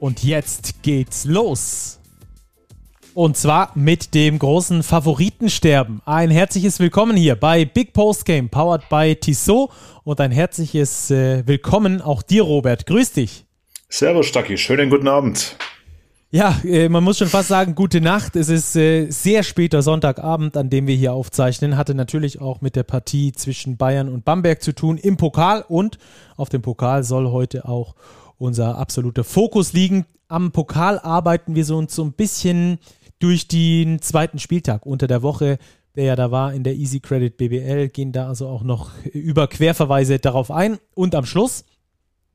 Und jetzt geht's los. Und zwar mit dem großen Favoritensterben. Ein herzliches Willkommen hier bei Big Post Game, powered by Tissot. Und ein herzliches äh, Willkommen auch dir, Robert. Grüß dich. Servus, Stacki. Schönen guten Abend. Ja, äh, man muss schon fast sagen, gute Nacht. Es ist äh, sehr später Sonntagabend, an dem wir hier aufzeichnen. Hatte natürlich auch mit der Partie zwischen Bayern und Bamberg zu tun im Pokal. Und auf dem Pokal soll heute auch unser absoluter Fokus liegen. Am Pokal arbeiten wir so uns so ein bisschen durch den zweiten Spieltag unter der Woche, der ja da war in der Easy Credit BBL, gehen da also auch noch über Querverweise darauf ein. Und am Schluss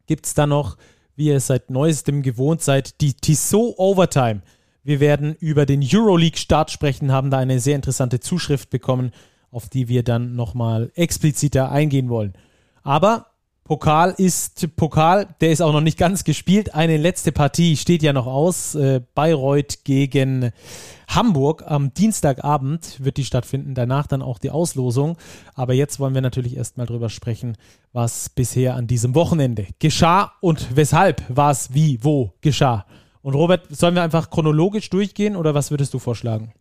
gibt es dann noch, wie ihr es seit neuestem gewohnt seid, die Tissot Overtime. Wir werden über den Euroleague-Start sprechen, haben da eine sehr interessante Zuschrift bekommen, auf die wir dann nochmal expliziter eingehen wollen. Aber Pokal ist Pokal, der ist auch noch nicht ganz gespielt. Eine letzte Partie steht ja noch aus. Äh, Bayreuth gegen Hamburg am Dienstagabend wird die stattfinden. Danach dann auch die Auslosung. Aber jetzt wollen wir natürlich erstmal drüber sprechen, was bisher an diesem Wochenende geschah und weshalb was wie wo geschah. Und Robert, sollen wir einfach chronologisch durchgehen oder was würdest du vorschlagen?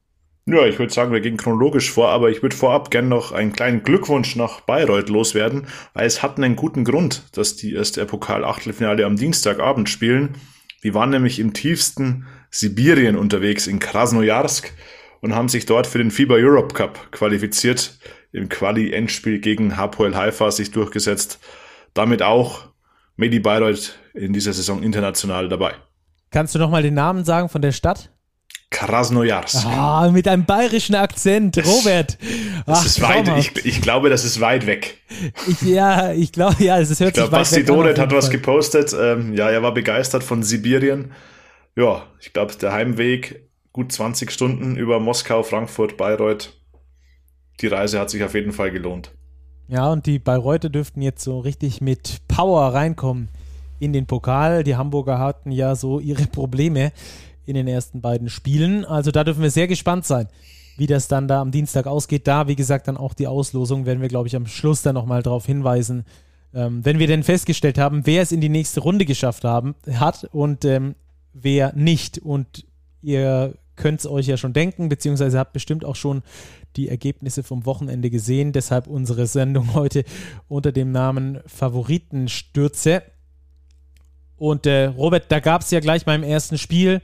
Ja, ich würde sagen, wir gehen chronologisch vor, aber ich würde vorab gerne noch einen kleinen Glückwunsch nach Bayreuth loswerden, weil es hatten einen guten Grund, dass die erst der Pokal-Achtelfinale am Dienstagabend spielen. Die waren nämlich im tiefsten Sibirien unterwegs in Krasnojarsk und haben sich dort für den FIBA Europe Cup qualifiziert, im Quali-Endspiel gegen Hapoel Haifa sich durchgesetzt. Damit auch Medi Bayreuth in dieser Saison international dabei. Kannst du nochmal den Namen sagen von der Stadt? Krasnojarsk. Ah, mit einem bayerischen Akzent, Robert. Das Ach, ist weit, ich, ich, glaube, das ist weit weg. Ich, ja, ich glaube, ja, es hört ich glaub, sich weit Basti weg Donet hat was gepostet. Ähm, ja, er war begeistert von Sibirien. Ja, ich glaube, der Heimweg, gut 20 Stunden über Moskau, Frankfurt, Bayreuth. Die Reise hat sich auf jeden Fall gelohnt. Ja, und die Bayreuther dürften jetzt so richtig mit Power reinkommen in den Pokal. Die Hamburger hatten ja so ihre Probleme in den ersten beiden Spielen. Also da dürfen wir sehr gespannt sein, wie das dann da am Dienstag ausgeht. Da, wie gesagt, dann auch die Auslosung werden wir, glaube ich, am Schluss dann nochmal darauf hinweisen, ähm, wenn wir denn festgestellt haben, wer es in die nächste Runde geschafft haben, hat und ähm, wer nicht. Und ihr könnt es euch ja schon denken, beziehungsweise habt bestimmt auch schon die Ergebnisse vom Wochenende gesehen. Deshalb unsere Sendung heute unter dem Namen Favoritenstürze. Und äh, Robert, da gab es ja gleich beim ersten Spiel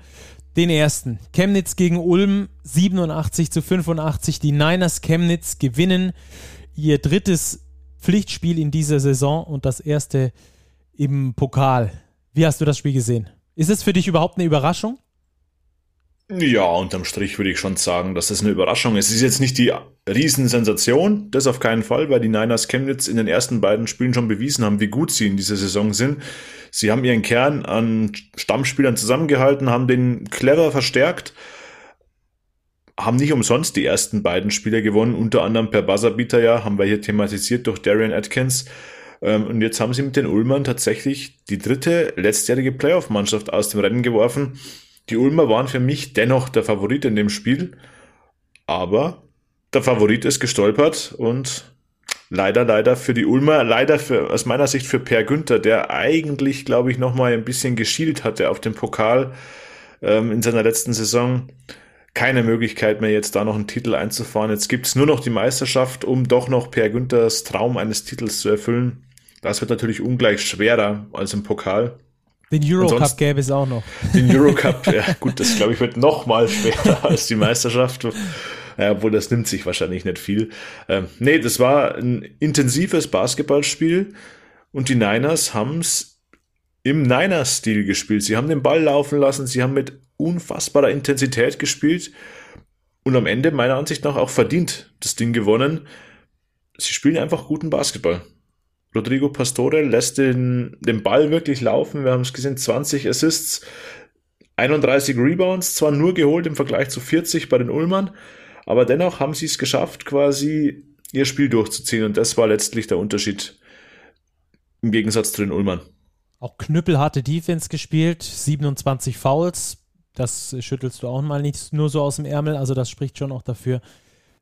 den ersten. Chemnitz gegen Ulm 87 zu 85. Die Niners Chemnitz gewinnen ihr drittes Pflichtspiel in dieser Saison und das erste im Pokal. Wie hast du das Spiel gesehen? Ist es für dich überhaupt eine Überraschung? Ja, unterm Strich würde ich schon sagen, dass es eine Überraschung ist. Es ist jetzt nicht die Riesensensation, das auf keinen Fall, weil die Niners Chemnitz in den ersten beiden Spielen schon bewiesen haben, wie gut sie in dieser Saison sind. Sie haben ihren Kern an Stammspielern zusammengehalten, haben den clever verstärkt, haben nicht umsonst die ersten beiden Spiele gewonnen, unter anderem per Buzzerbeater ja, haben wir hier thematisiert durch Darian Atkins. Ähm, und jetzt haben sie mit den Ulmern tatsächlich die dritte letztjährige Playoff-Mannschaft aus dem Rennen geworfen die Ulmer waren für mich dennoch der Favorit in dem Spiel, aber der Favorit ist gestolpert und leider, leider für die Ulmer, leider für, aus meiner Sicht für Per Günther, der eigentlich, glaube ich, nochmal ein bisschen geschielt hatte auf dem Pokal ähm, in seiner letzten Saison. Keine Möglichkeit mehr, jetzt da noch einen Titel einzufahren. Jetzt gibt's nur noch die Meisterschaft, um doch noch Per Günthers Traum eines Titels zu erfüllen. Das wird natürlich ungleich schwerer als im Pokal. Den Eurocup gäbe es auch noch. Den Eurocup, ja gut, das glaube ich wird noch mal schwerer als die Meisterschaft. Ja, obwohl das nimmt sich wahrscheinlich nicht viel. Ähm, nee, das war ein intensives Basketballspiel und die Niners haben es im Niners-Stil gespielt. Sie haben den Ball laufen lassen, sie haben mit unfassbarer Intensität gespielt und am Ende meiner Ansicht nach auch verdient das Ding gewonnen. Sie spielen einfach guten Basketball. Rodrigo Pastore lässt den, den Ball wirklich laufen. Wir haben es gesehen, 20 Assists. 31 Rebounds, zwar nur geholt im Vergleich zu 40 bei den Ulmern, aber dennoch haben sie es geschafft, quasi ihr Spiel durchzuziehen und das war letztlich der Unterschied im Gegensatz zu den Ulmern. Auch knüppelharte Defense gespielt, 27 Fouls, das schüttelst du auch mal nicht nur so aus dem Ärmel, also das spricht schon auch dafür,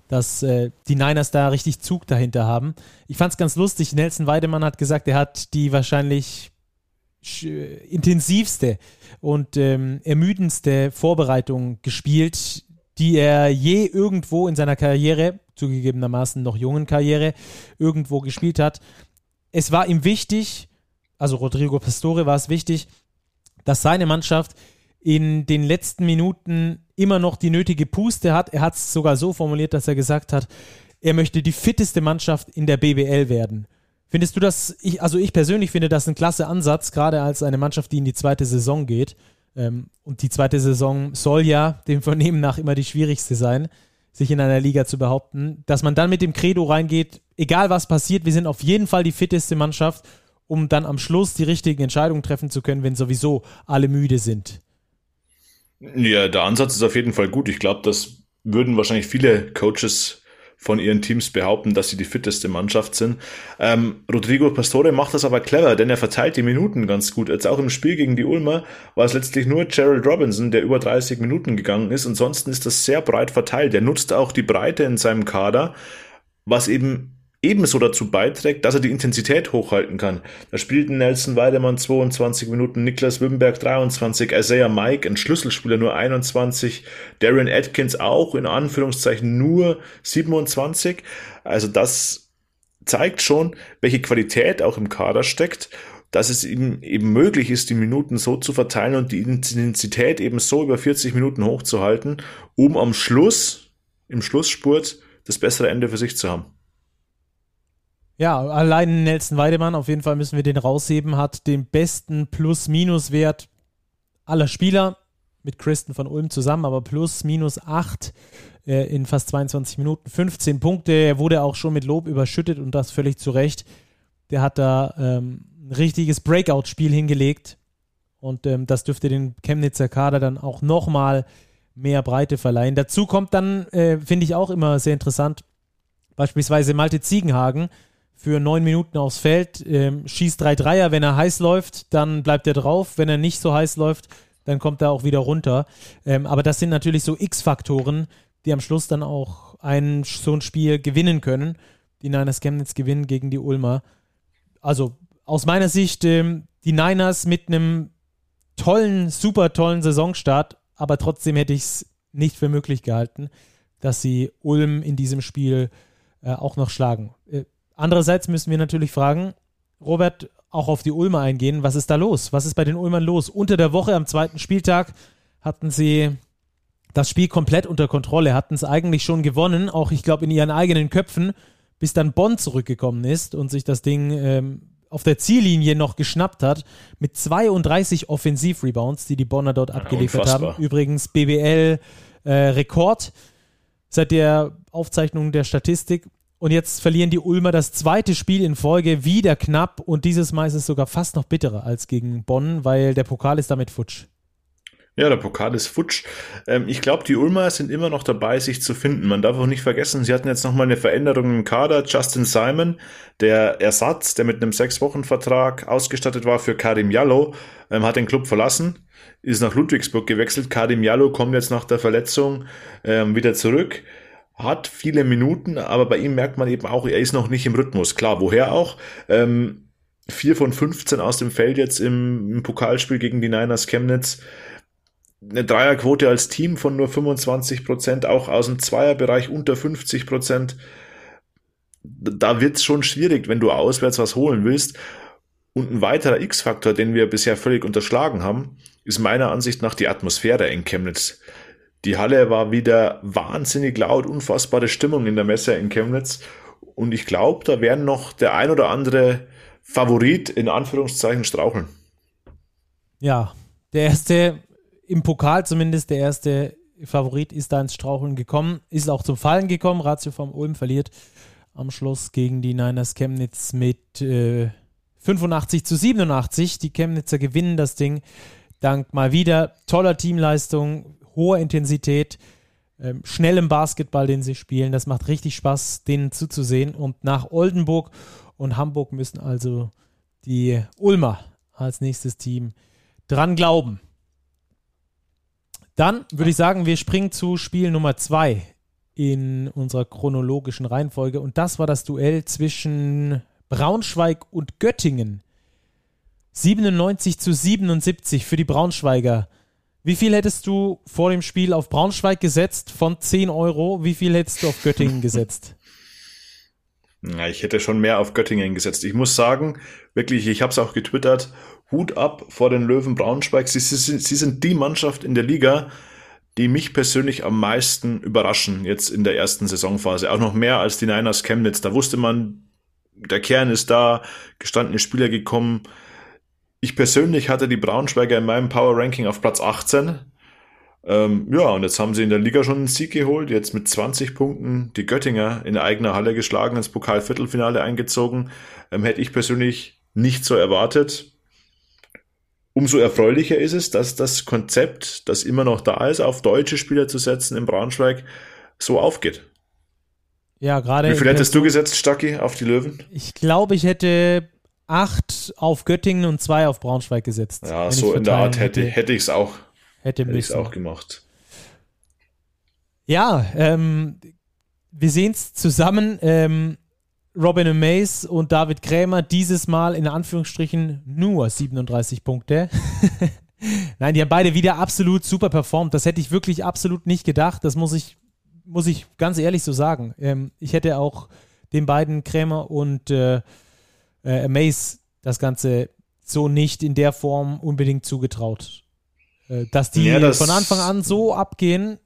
dass äh, die Niners da richtig Zug dahinter haben. Ich fand es ganz lustig, Nelson Weidemann hat gesagt, er hat die wahrscheinlich intensivste und ähm, ermüdendste Vorbereitung gespielt, die er je irgendwo in seiner Karriere, zugegebenermaßen noch jungen Karriere, irgendwo gespielt hat. Es war ihm wichtig, also Rodrigo Pastore war es wichtig, dass seine Mannschaft in den letzten Minuten immer noch die nötige Puste hat. Er hat es sogar so formuliert, dass er gesagt hat, er möchte die fitteste Mannschaft in der BBL werden. Findest du das, ich, also ich persönlich finde das ein klasse Ansatz, gerade als eine Mannschaft, die in die zweite Saison geht. Ähm, und die zweite Saison soll ja dem Vernehmen nach immer die schwierigste sein, sich in einer Liga zu behaupten. Dass man dann mit dem Credo reingeht, egal was passiert, wir sind auf jeden Fall die fitteste Mannschaft, um dann am Schluss die richtigen Entscheidungen treffen zu können, wenn sowieso alle müde sind. Ja, der Ansatz ist auf jeden Fall gut. Ich glaube, das würden wahrscheinlich viele Coaches von ihren Teams behaupten, dass sie die fitteste Mannschaft sind. Ähm, Rodrigo Pastore macht das aber clever, denn er verteilt die Minuten ganz gut. Jetzt auch im Spiel gegen die Ulmer war es letztlich nur Gerald Robinson, der über 30 Minuten gegangen ist. Ansonsten ist das sehr breit verteilt. Er nutzt auch die Breite in seinem Kader, was eben ebenso dazu beiträgt, dass er die Intensität hochhalten kann. Da spielten Nelson Weidemann 22 Minuten, Niklas Wimberg 23, Isaiah Mike, ein Schlüsselspieler, nur 21, Darren Atkins auch in Anführungszeichen nur 27. Also das zeigt schon, welche Qualität auch im Kader steckt dass es ihm eben möglich ist, die Minuten so zu verteilen und die Intensität eben so über 40 Minuten hochzuhalten, um am Schluss, im Schlussspurt, das bessere Ende für sich zu haben. Ja, allein Nelson Weidemann, auf jeden Fall müssen wir den rausheben, hat den besten Plus-Minus-Wert aller Spieler mit Christen von Ulm zusammen, aber plus minus 8 äh, in fast 22 Minuten, 15 Punkte. Er wurde auch schon mit Lob überschüttet und das völlig zu Recht. Der hat da ähm, ein richtiges Breakout-Spiel hingelegt und ähm, das dürfte den Chemnitzer Kader dann auch nochmal mehr Breite verleihen. Dazu kommt dann, äh, finde ich auch immer sehr interessant, beispielsweise Malte Ziegenhagen, für neun Minuten aufs Feld, ähm, schießt drei Dreier. Wenn er heiß läuft, dann bleibt er drauf. Wenn er nicht so heiß läuft, dann kommt er auch wieder runter. Ähm, aber das sind natürlich so X-Faktoren, die am Schluss dann auch ein, so ein Spiel gewinnen können. Die Niners Chemnitz gewinnen gegen die Ulmer. Also aus meiner Sicht ähm, die Niners mit einem tollen, super tollen Saisonstart, aber trotzdem hätte ich es nicht für möglich gehalten, dass sie Ulm in diesem Spiel äh, auch noch schlagen. Andererseits müssen wir natürlich fragen, Robert, auch auf die Ulmer eingehen. Was ist da los? Was ist bei den Ulmern los? Unter der Woche am zweiten Spieltag hatten sie das Spiel komplett unter Kontrolle, hatten es eigentlich schon gewonnen, auch ich glaube in ihren eigenen Köpfen, bis dann Bonn zurückgekommen ist und sich das Ding ähm, auf der Ziellinie noch geschnappt hat mit 32 Offensivrebounds, die die Bonner dort abgeliefert unfassbar. haben. Übrigens BBL äh, Rekord seit der Aufzeichnung der Statistik und jetzt verlieren die Ulmer das zweite Spiel in Folge wieder knapp und dieses Mal ist es sogar fast noch bitterer als gegen Bonn, weil der Pokal ist damit futsch. Ja, der Pokal ist futsch. Ähm, ich glaube, die Ulmer sind immer noch dabei, sich zu finden. Man darf auch nicht vergessen, sie hatten jetzt nochmal eine Veränderung im Kader. Justin Simon, der Ersatz, der mit einem Sechs-Wochen-Vertrag ausgestattet war für Karim Jallo, ähm, hat den Club verlassen, ist nach Ludwigsburg gewechselt. Karim Jallo kommt jetzt nach der Verletzung ähm, wieder zurück hat viele Minuten, aber bei ihm merkt man eben auch, er ist noch nicht im Rhythmus. Klar, woher auch? Ähm, 4 von 15 aus dem Feld jetzt im, im Pokalspiel gegen die Niners Chemnitz. Eine Dreierquote als Team von nur 25 Prozent, auch aus dem Zweierbereich unter 50 Prozent. Da wird's schon schwierig, wenn du auswärts was holen willst. Und ein weiterer X-Faktor, den wir bisher völlig unterschlagen haben, ist meiner Ansicht nach die Atmosphäre in Chemnitz. Die Halle war wieder wahnsinnig laut, unfassbare Stimmung in der Messe in Chemnitz. Und ich glaube, da werden noch der ein oder andere Favorit in Anführungszeichen straucheln. Ja, der erste, im Pokal zumindest, der erste Favorit ist da ins Straucheln gekommen, ist auch zum Fallen gekommen. Ratio vom Ulm verliert am Schluss gegen die Niners Chemnitz mit äh, 85 zu 87. Die Chemnitzer gewinnen das Ding dank mal wieder toller Teamleistung, hoher Intensität, ähm, schnellem Basketball, den sie spielen. Das macht richtig Spaß, denen zuzusehen. Und nach Oldenburg und Hamburg müssen also die Ulmer als nächstes Team dran glauben. Dann würde ich sagen, wir springen zu Spiel Nummer zwei in unserer chronologischen Reihenfolge. Und das war das Duell zwischen Braunschweig und Göttingen. 97 zu 77 für die Braunschweiger. Wie viel hättest du vor dem Spiel auf Braunschweig gesetzt von 10 Euro? Wie viel hättest du auf Göttingen gesetzt? Ja, ich hätte schon mehr auf Göttingen gesetzt. Ich muss sagen, wirklich, ich habe es auch getwittert, Hut ab vor den Löwen Braunschweig. Sie, sie, sie sind die Mannschaft in der Liga, die mich persönlich am meisten überraschen jetzt in der ersten Saisonphase. Auch noch mehr als die Niners Chemnitz. Da wusste man, der Kern ist da, gestandene Spieler gekommen. Ich persönlich hatte die Braunschweiger in meinem Power Ranking auf Platz 18. Ähm, ja, und jetzt haben sie in der Liga schon einen Sieg geholt, jetzt mit 20 Punkten die Göttinger in eigener Halle geschlagen, ins Pokalviertelfinale eingezogen. Ähm, hätte ich persönlich nicht so erwartet. Umso erfreulicher ist es, dass das Konzept, das immer noch da ist, auf deutsche Spieler zu setzen in Braunschweig, so aufgeht. Ja, gerade. Wie viel hättest du gesetzt, Stacki, auf die Löwen? Ich glaube, ich hätte acht auf Göttingen und zwei auf Braunschweig gesetzt. Ja, so in der Art hätte, hätte ich es auch, hätte hätte ich's auch gemacht. Ja, ähm, wir sehen es zusammen. Ähm, Robin Mays und David Krämer dieses Mal in Anführungsstrichen nur 37 Punkte. Nein, die haben beide wieder absolut super performt. Das hätte ich wirklich absolut nicht gedacht. Das muss ich, muss ich ganz ehrlich so sagen. Ähm, ich hätte auch den beiden Krämer und äh, äh, Mays das Ganze so nicht in der Form unbedingt zugetraut. Äh, dass die ja, das von Anfang an so abgehen,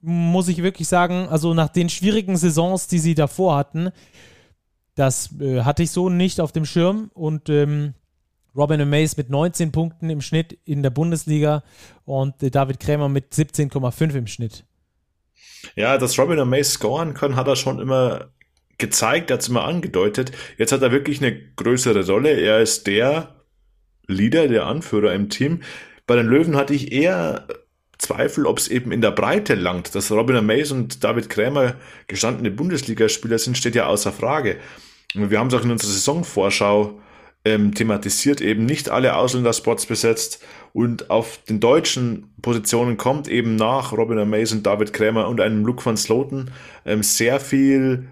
muss ich wirklich sagen, also nach den schwierigen Saisons, die sie davor hatten, das äh, hatte ich so nicht auf dem Schirm und ähm, Robin Mays mit 19 Punkten im Schnitt in der Bundesliga und äh, David Krämer mit 17,5 im Schnitt. Ja, dass Robin Mays scoren kann, hat er schon immer gezeigt, er hat es immer angedeutet. Jetzt hat er wirklich eine größere Rolle. Er ist der Leader, der Anführer im Team. Bei den Löwen hatte ich eher Zweifel, ob es eben in der Breite langt. Dass Robin Mays und David Krämer gestandene Bundesligaspieler sind, steht ja außer Frage. Und wir haben es auch in unserer Saisonvorschau ähm, thematisiert, eben nicht alle Ausländerspots besetzt und auf den deutschen Positionen kommt eben nach Robin Mays und David Krämer und einem Luke van Sloten ähm, sehr viel,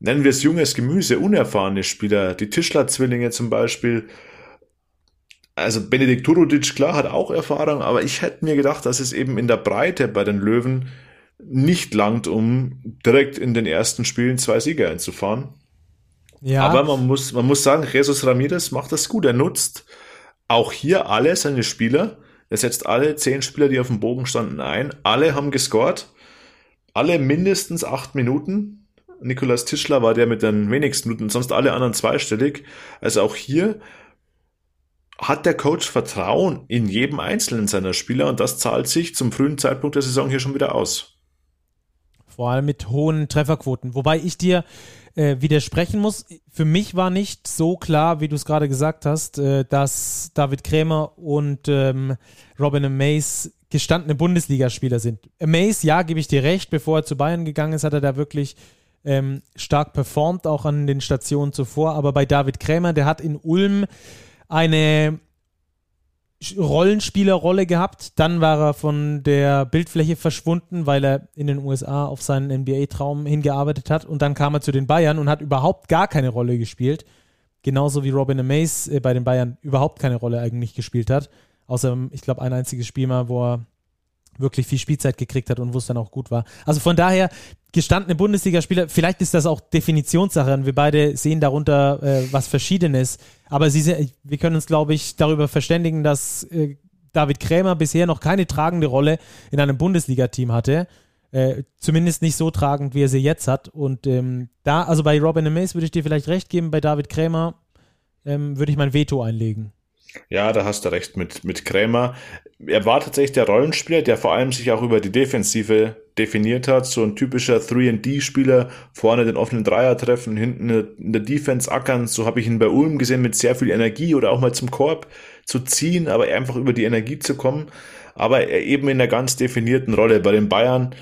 nennen wir es junges Gemüse, unerfahrene Spieler, die Tischler-Zwillinge zum Beispiel, also Benedikt Turudic, klar, hat auch Erfahrung, aber ich hätte mir gedacht, dass es eben in der Breite bei den Löwen nicht langt, um direkt in den ersten Spielen zwei Sieger einzufahren. Ja. Aber man muss, man muss sagen, Jesus Ramirez macht das gut. Er nutzt auch hier alle seine Spieler. Er setzt alle zehn Spieler, die auf dem Bogen standen, ein. Alle haben gescored. Alle mindestens acht Minuten. Nikolas Tischler war der mit den wenigsten Minuten, sonst alle anderen zweistellig. Also auch hier hat der Coach Vertrauen in jedem einzelnen seiner Spieler und das zahlt sich zum frühen Zeitpunkt der Saison hier schon wieder aus. Vor allem mit hohen Trefferquoten. Wobei ich dir äh, widersprechen muss. Für mich war nicht so klar, wie du es gerade gesagt hast, äh, dass David Krämer und ähm, Robin Mays gestandene Bundesligaspieler sind. Mays, ja, gebe ich dir recht, bevor er zu Bayern gegangen ist, hat er da wirklich ähm, stark performt, auch an den Stationen zuvor. Aber bei David Krämer, der hat in Ulm eine Rollenspielerrolle gehabt. Dann war er von der Bildfläche verschwunden, weil er in den USA auf seinen NBA-Traum hingearbeitet hat. Und dann kam er zu den Bayern und hat überhaupt gar keine Rolle gespielt. Genauso wie Robin Amaze äh, bei den Bayern überhaupt keine Rolle eigentlich gespielt hat. Außer, ich glaube, ein einziges Spiel mal, wo er wirklich viel Spielzeit gekriegt hat und wo es dann auch gut war. Also von daher, gestandene Bundesligaspieler, vielleicht ist das auch Definitionssache und wir beide sehen darunter äh, was Verschiedenes. Aber sie, wir können uns, glaube ich, darüber verständigen, dass äh, David Krämer bisher noch keine tragende Rolle in einem Bundesliga-Team hatte. Äh, zumindest nicht so tragend, wie er sie jetzt hat. Und ähm, da, also bei Robin Amaze würde ich dir vielleicht recht geben, bei David Krämer ähm, würde ich mein Veto einlegen. Ja, da hast du recht mit, mit Krämer. Er war tatsächlich der Rollenspieler, der vor allem sich auch über die Defensive definiert hat. So ein typischer 3D-Spieler, vorne den offenen Dreier treffen, hinten in der Defense ackern. So habe ich ihn bei Ulm gesehen mit sehr viel Energie oder auch mal zum Korb zu ziehen, aber einfach über die Energie zu kommen. Aber eben in einer ganz definierten Rolle. Bei den Bayern,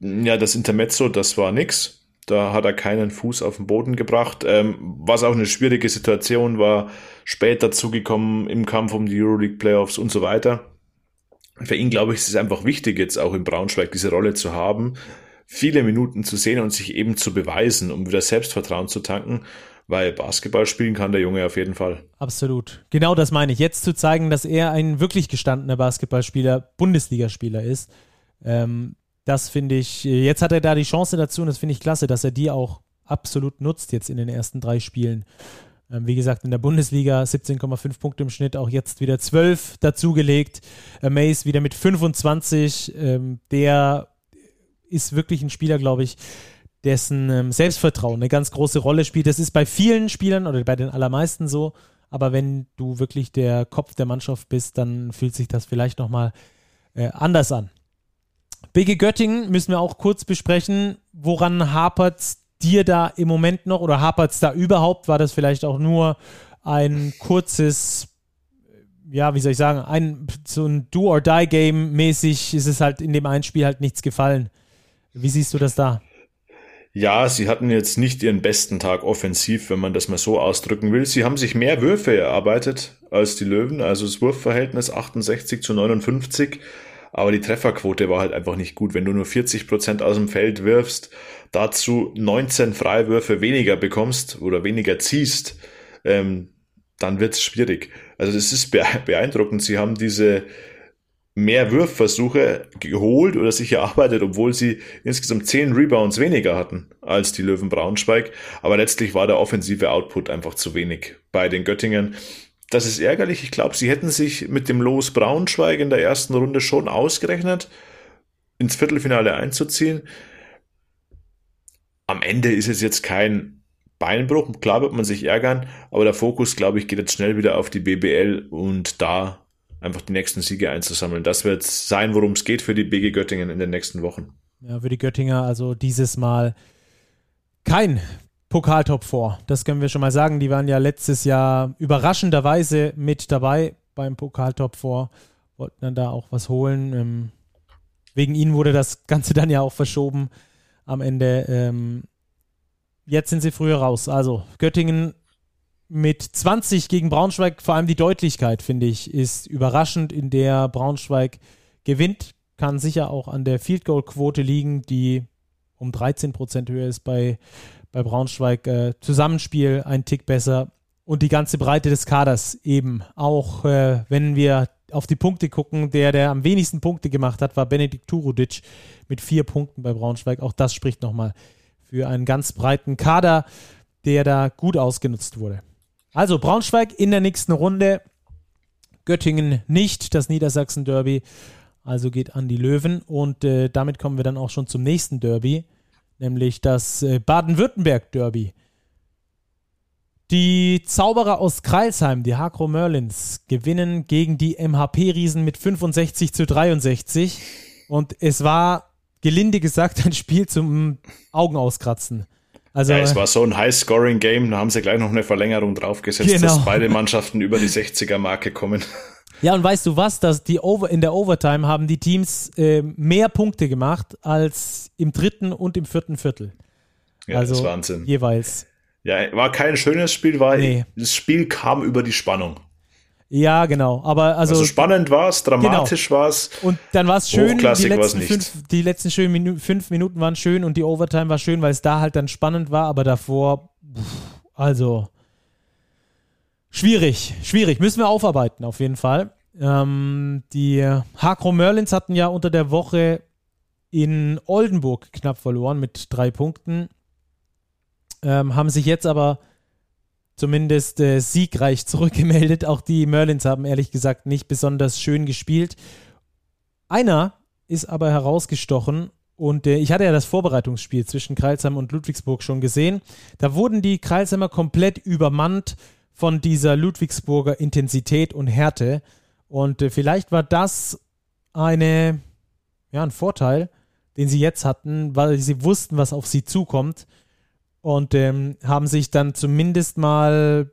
ja, das Intermezzo, das war nix. Da hat er keinen Fuß auf den Boden gebracht. Ähm, was auch eine schwierige Situation war, spät dazugekommen im Kampf um die Euroleague Playoffs und so weiter. Für ihn, glaube ich, ist es einfach wichtig, jetzt auch in Braunschweig diese Rolle zu haben, viele Minuten zu sehen und sich eben zu beweisen, um wieder Selbstvertrauen zu tanken, weil Basketball spielen kann der Junge auf jeden Fall. Absolut. Genau das meine ich. Jetzt zu zeigen, dass er ein wirklich gestandener Basketballspieler, Bundesligaspieler ist, ähm, das finde ich, jetzt hat er da die Chance dazu und das finde ich klasse, dass er die auch absolut nutzt jetzt in den ersten drei Spielen. Ähm, wie gesagt, in der Bundesliga 17,5 Punkte im Schnitt, auch jetzt wieder 12 dazugelegt. Äh, Mace wieder mit 25. Ähm, der ist wirklich ein Spieler, glaube ich, dessen ähm, Selbstvertrauen eine ganz große Rolle spielt. Das ist bei vielen Spielern oder bei den allermeisten so. Aber wenn du wirklich der Kopf der Mannschaft bist, dann fühlt sich das vielleicht nochmal äh, anders an. BG Göttingen müssen wir auch kurz besprechen. Woran hapert dir da im Moment noch oder hapert es da überhaupt? War das vielleicht auch nur ein kurzes, ja, wie soll ich sagen, ein so ein Do-or-Die-Game mäßig ist es halt in dem einen Spiel halt nichts gefallen. Wie siehst du das da? Ja, sie hatten jetzt nicht ihren besten Tag offensiv, wenn man das mal so ausdrücken will. Sie haben sich mehr Würfe erarbeitet als die Löwen, also das Wurfverhältnis 68 zu 59 aber die Trefferquote war halt einfach nicht gut. Wenn du nur 40 Prozent aus dem Feld wirfst, dazu 19 Freiwürfe weniger bekommst oder weniger ziehst, ähm, dann wird's schwierig. Also das ist beeindruckend. Sie haben diese mehr Würfversuche geholt oder sich erarbeitet, obwohl sie insgesamt 10 Rebounds weniger hatten als die Löwen Braunschweig. Aber letztlich war der offensive Output einfach zu wenig bei den Göttingen das ist ärgerlich. Ich glaube, sie hätten sich mit dem Los Braunschweig in der ersten Runde schon ausgerechnet, ins Viertelfinale einzuziehen. Am Ende ist es jetzt kein Beinbruch. Klar wird man sich ärgern, aber der Fokus, glaube ich, geht jetzt schnell wieder auf die BBL und da einfach die nächsten Siege einzusammeln. Das wird sein, worum es geht für die BG Göttingen in den nächsten Wochen. Ja, für die Göttinger also dieses Mal kein Pokaltop vor. Das können wir schon mal sagen. Die waren ja letztes Jahr überraschenderweise mit dabei beim Pokaltop vor. Wollten dann da auch was holen. Ähm, wegen ihnen wurde das Ganze dann ja auch verschoben am Ende. Ähm, jetzt sind sie früher raus. Also Göttingen mit 20 gegen Braunschweig, vor allem die Deutlichkeit, finde ich, ist überraschend, in der Braunschweig gewinnt. Kann sicher auch an der Field Goal Quote liegen, die um 13 Prozent höher ist bei bei Braunschweig. Äh, Zusammenspiel ein Tick besser und die ganze Breite des Kaders eben. Auch äh, wenn wir auf die Punkte gucken, der, der am wenigsten Punkte gemacht hat, war Benedikt Turudic mit vier Punkten bei Braunschweig. Auch das spricht nochmal für einen ganz breiten Kader, der da gut ausgenutzt wurde. Also Braunschweig in der nächsten Runde. Göttingen nicht, das Niedersachsen-Derby. Also geht an die Löwen. Und äh, damit kommen wir dann auch schon zum nächsten Derby nämlich das äh, Baden-Württemberg-Derby. Die Zauberer aus Kreilsheim, die Hakro Merlins, gewinnen gegen die MHP-Riesen mit 65 zu 63. Und es war, gelinde gesagt, ein Spiel zum Augen auskratzen. Also, ja, es war so ein High-Scoring-Game, da haben sie gleich noch eine Verlängerung draufgesetzt, genau. dass beide Mannschaften über die 60er-Marke kommen. Ja, und weißt du was? Dass die Over in der Overtime haben die Teams äh, mehr Punkte gemacht als im dritten und im vierten Viertel. Ja, also das ist Wahnsinn. Jeweils. Ja, war kein schönes Spiel, weil nee. das Spiel kam über die Spannung. Ja, genau. Aber also, also spannend war es, dramatisch genau. war es. Und dann war es schön. Die letzten, fünf, die letzten schönen Minu fünf Minuten waren schön und die Overtime war schön, weil es da halt dann spannend war. Aber davor, also Schwierig, schwierig. Müssen wir aufarbeiten, auf jeden Fall. Ähm, die Hakro Merlins hatten ja unter der Woche in Oldenburg knapp verloren mit drei Punkten. Ähm, haben sich jetzt aber zumindest äh, siegreich zurückgemeldet. Auch die Merlins haben ehrlich gesagt nicht besonders schön gespielt. Einer ist aber herausgestochen und äh, ich hatte ja das Vorbereitungsspiel zwischen Kreilsheim und Ludwigsburg schon gesehen. Da wurden die Kreilsheimer komplett übermannt von dieser Ludwigsburger Intensität und Härte. Und äh, vielleicht war das eine, ja, ein Vorteil, den sie jetzt hatten, weil sie wussten, was auf sie zukommt und ähm, haben sich dann zumindest mal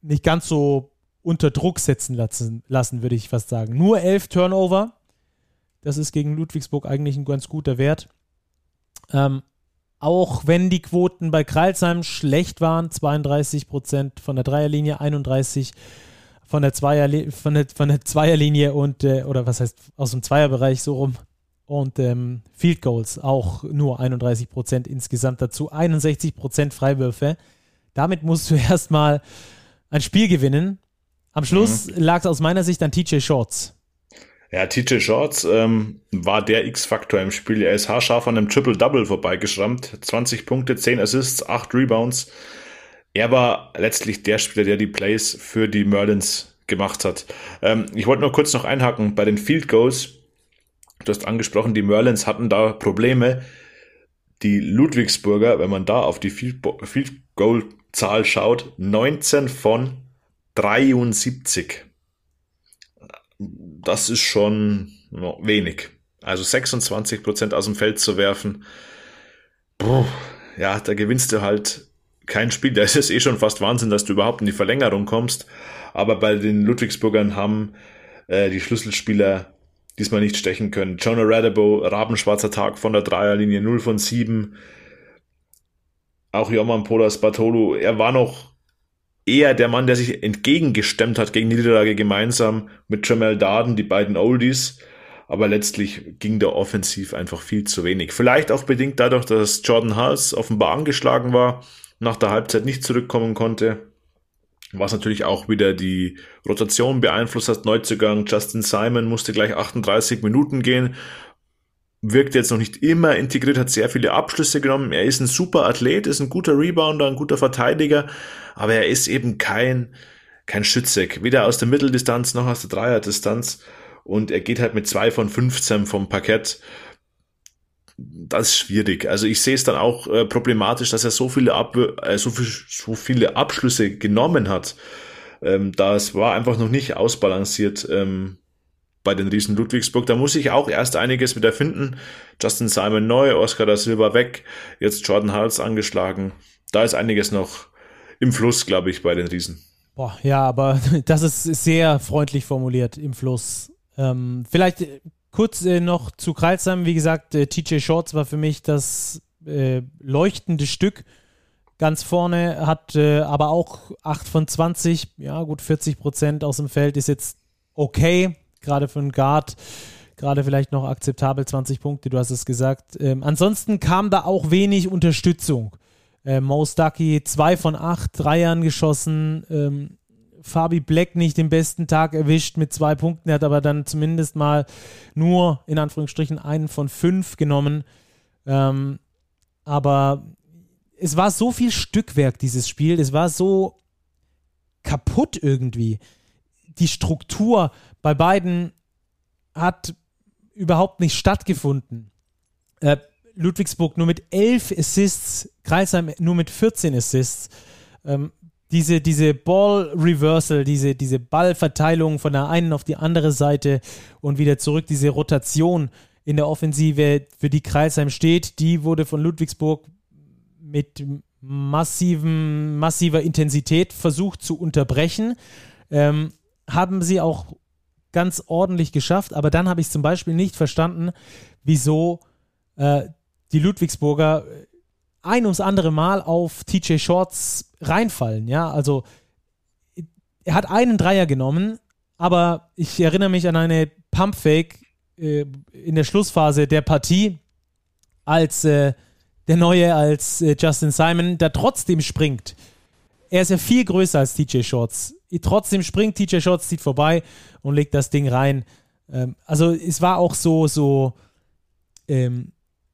nicht ganz so unter Druck setzen lassen, lassen, würde ich fast sagen. Nur elf Turnover. Das ist gegen Ludwigsburg eigentlich ein ganz guter Wert. Ähm, auch wenn die Quoten bei Kreilsheim schlecht waren, 32 Prozent von der Dreierlinie, 31 von der, Zweierli von der, von der Zweierlinie und, äh, oder was heißt, aus dem Zweierbereich so rum. Und ähm, Field Goals auch nur 31 Prozent insgesamt dazu, 61 Prozent Freiwürfe. Damit musst du erstmal ein Spiel gewinnen. Am Schluss mhm. lag es aus meiner Sicht an TJ Shorts. Ja, TJ Shorts ähm, war der X-Faktor im Spiel. Er ist haarscharf an einem Triple-Double vorbeigeschrammt. 20 Punkte, 10 Assists, 8 Rebounds. Er war letztlich der Spieler, der die Plays für die Merlins gemacht hat. Ähm, ich wollte nur kurz noch einhaken bei den Field Goals. Du hast angesprochen, die Merlins hatten da Probleme. Die Ludwigsburger, wenn man da auf die Field, Field Goal Zahl schaut, 19 von 73 das ist schon wenig. Also 26 Prozent aus dem Feld zu werfen, Puh, ja, da gewinnst du halt kein Spiel. Da ist es eh schon fast Wahnsinn, dass du überhaupt in die Verlängerung kommst. Aber bei den Ludwigsburgern haben äh, die Schlüsselspieler diesmal nicht stechen können. Jonah Radebo, Rabenschwarzer Tag von der Dreierlinie, 0 von 7. Auch Joman Podas Bartolo, er war noch eher der Mann, der sich entgegengestemmt hat gegen die Niederlage gemeinsam mit Jamel Darden, die beiden Oldies. Aber letztlich ging der offensiv einfach viel zu wenig. Vielleicht auch bedingt dadurch, dass Jordan Hals offenbar angeschlagen war, nach der Halbzeit nicht zurückkommen konnte. Was natürlich auch wieder die Rotation beeinflusst hat. Neuzugang Justin Simon musste gleich 38 Minuten gehen, wirkt jetzt noch nicht immer integriert, hat sehr viele Abschlüsse genommen. Er ist ein super Athlet, ist ein guter Rebounder, ein guter Verteidiger, aber er ist eben kein, kein Schütze, weder aus der Mitteldistanz noch aus der Dreierdistanz. Und er geht halt mit zwei von 15 vom Parkett. Das ist schwierig. Also ich sehe es dann auch äh, problematisch, dass er so viele, Ab äh, so, viel, so viele Abschlüsse genommen hat. Ähm, das war einfach noch nicht ausbalanciert. Ähm, bei den Riesen Ludwigsburg. Da muss ich auch erst einiges wieder finden. Justin Simon neu, Oscar da Silva weg, jetzt Jordan Hals angeschlagen. Da ist einiges noch im Fluss, glaube ich, bei den Riesen. Boah, ja, aber das ist sehr freundlich formuliert, im Fluss. Ähm, vielleicht kurz äh, noch zu Kreilsheim. Wie gesagt, äh, TJ Shorts war für mich das äh, leuchtende Stück. Ganz vorne hat äh, aber auch 8 von 20, ja gut 40 Prozent aus dem Feld ist jetzt okay gerade für einen Guard, gerade vielleicht noch akzeptabel 20 Punkte, du hast es gesagt. Ähm, ansonsten kam da auch wenig Unterstützung. Äh, Mo Stucky, zwei von acht Dreiern geschossen. Ähm, Fabi Black nicht den besten Tag erwischt mit zwei Punkten. Er hat aber dann zumindest mal nur in Anführungsstrichen einen von fünf genommen. Ähm, aber es war so viel Stückwerk, dieses Spiel. Es war so kaputt irgendwie. Die Struktur bei beiden hat überhaupt nicht stattgefunden. Äh, Ludwigsburg nur mit 11 Assists, Kreisheim nur mit 14 Assists. Ähm, diese, diese Ball-Reversal, diese, diese Ballverteilung von der einen auf die andere Seite und wieder zurück, diese Rotation in der Offensive, für die Kreisheim steht, die wurde von Ludwigsburg mit massiven, massiver Intensität versucht zu unterbrechen. Ähm, haben sie auch ganz ordentlich geschafft, aber dann habe ich zum Beispiel nicht verstanden, wieso äh, die Ludwigsburger ein ums andere Mal auf TJ Shorts reinfallen. Ja, also er hat einen Dreier genommen, aber ich erinnere mich an eine Pumpfake äh, in der Schlussphase der Partie, als äh, der Neue, als äh, Justin Simon, der trotzdem springt. Er ist ja viel größer als TJ Shorts. Trotzdem springt TJ Shorts, zieht vorbei und legt das Ding rein. Ähm, also es war auch so, so, ähm,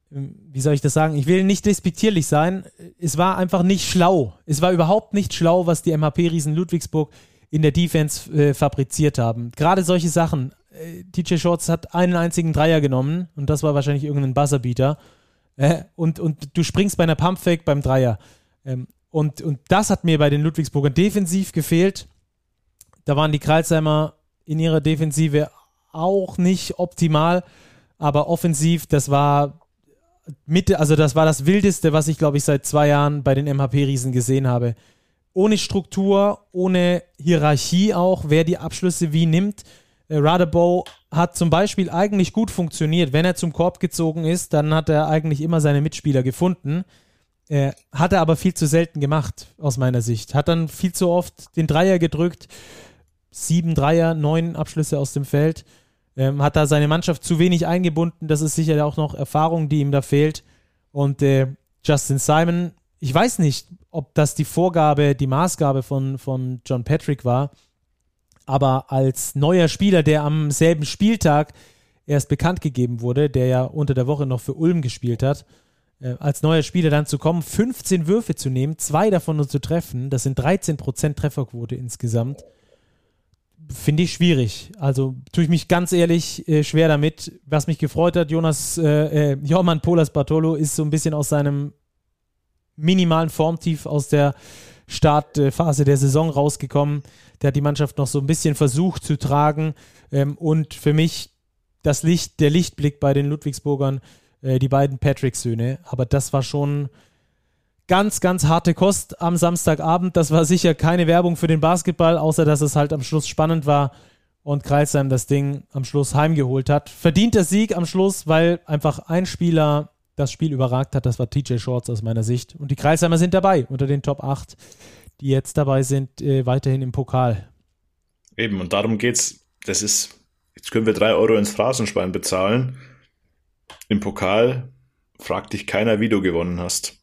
wie soll ich das sagen? Ich will nicht despektierlich sein. Es war einfach nicht schlau. Es war überhaupt nicht schlau, was die MHP-Riesen Ludwigsburg in der Defense äh, fabriziert haben. Gerade solche Sachen. Äh, TJ Shorts hat einen einzigen Dreier genommen und das war wahrscheinlich irgendein Buzzerbeater. Äh, und, und du springst bei einer Pumpfake beim Dreier. Ähm, und, und das hat mir bei den Ludwigsburgern defensiv gefehlt. Da waren die Kreilsheimer in ihrer Defensive auch nicht optimal, aber offensiv, das war Mitte, also das war das Wildeste, was ich, glaube ich, seit zwei Jahren bei den MHP-Riesen gesehen habe. ohne Struktur, ohne Hierarchie auch, wer die Abschlüsse wie nimmt. Äh, Radebow hat zum Beispiel eigentlich gut funktioniert. Wenn er zum Korb gezogen ist, dann hat er eigentlich immer seine Mitspieler gefunden. Äh, hat er aber viel zu selten gemacht, aus meiner Sicht. Hat dann viel zu oft den Dreier gedrückt. Sieben Dreier, neun Abschlüsse aus dem Feld. Ähm, hat da seine Mannschaft zu wenig eingebunden. Das ist sicher auch noch Erfahrung, die ihm da fehlt. Und äh, Justin Simon, ich weiß nicht, ob das die Vorgabe, die Maßgabe von, von John Patrick war, aber als neuer Spieler, der am selben Spieltag erst bekannt gegeben wurde, der ja unter der Woche noch für Ulm gespielt hat, äh, als neuer Spieler dann zu kommen, 15 Würfe zu nehmen, zwei davon nur zu treffen, das sind 13% Trefferquote insgesamt, finde ich schwierig. Also tue ich mich ganz ehrlich äh, schwer damit. Was mich gefreut hat, Jonas äh, äh, Jorman Polas Bartolo ist so ein bisschen aus seinem minimalen Formtief aus der Startphase der Saison rausgekommen. Der hat die Mannschaft noch so ein bisschen versucht zu tragen. Ähm, und für mich das Licht, der Lichtblick bei den Ludwigsburgern, äh, die beiden Patrick-Söhne. Aber das war schon ganz, ganz harte Kost am Samstagabend. Das war sicher keine Werbung für den Basketball, außer dass es halt am Schluss spannend war und Kreilsheim das Ding am Schluss heimgeholt hat. Verdienter Sieg am Schluss, weil einfach ein Spieler das Spiel überragt hat. Das war TJ Shorts aus meiner Sicht. Und die Kreisheimer sind dabei unter den Top 8, die jetzt dabei sind, äh, weiterhin im Pokal. Eben, und darum geht's. Das ist, jetzt können wir drei Euro ins Phrasenschwein bezahlen. Im Pokal fragt dich keiner, wie du gewonnen hast.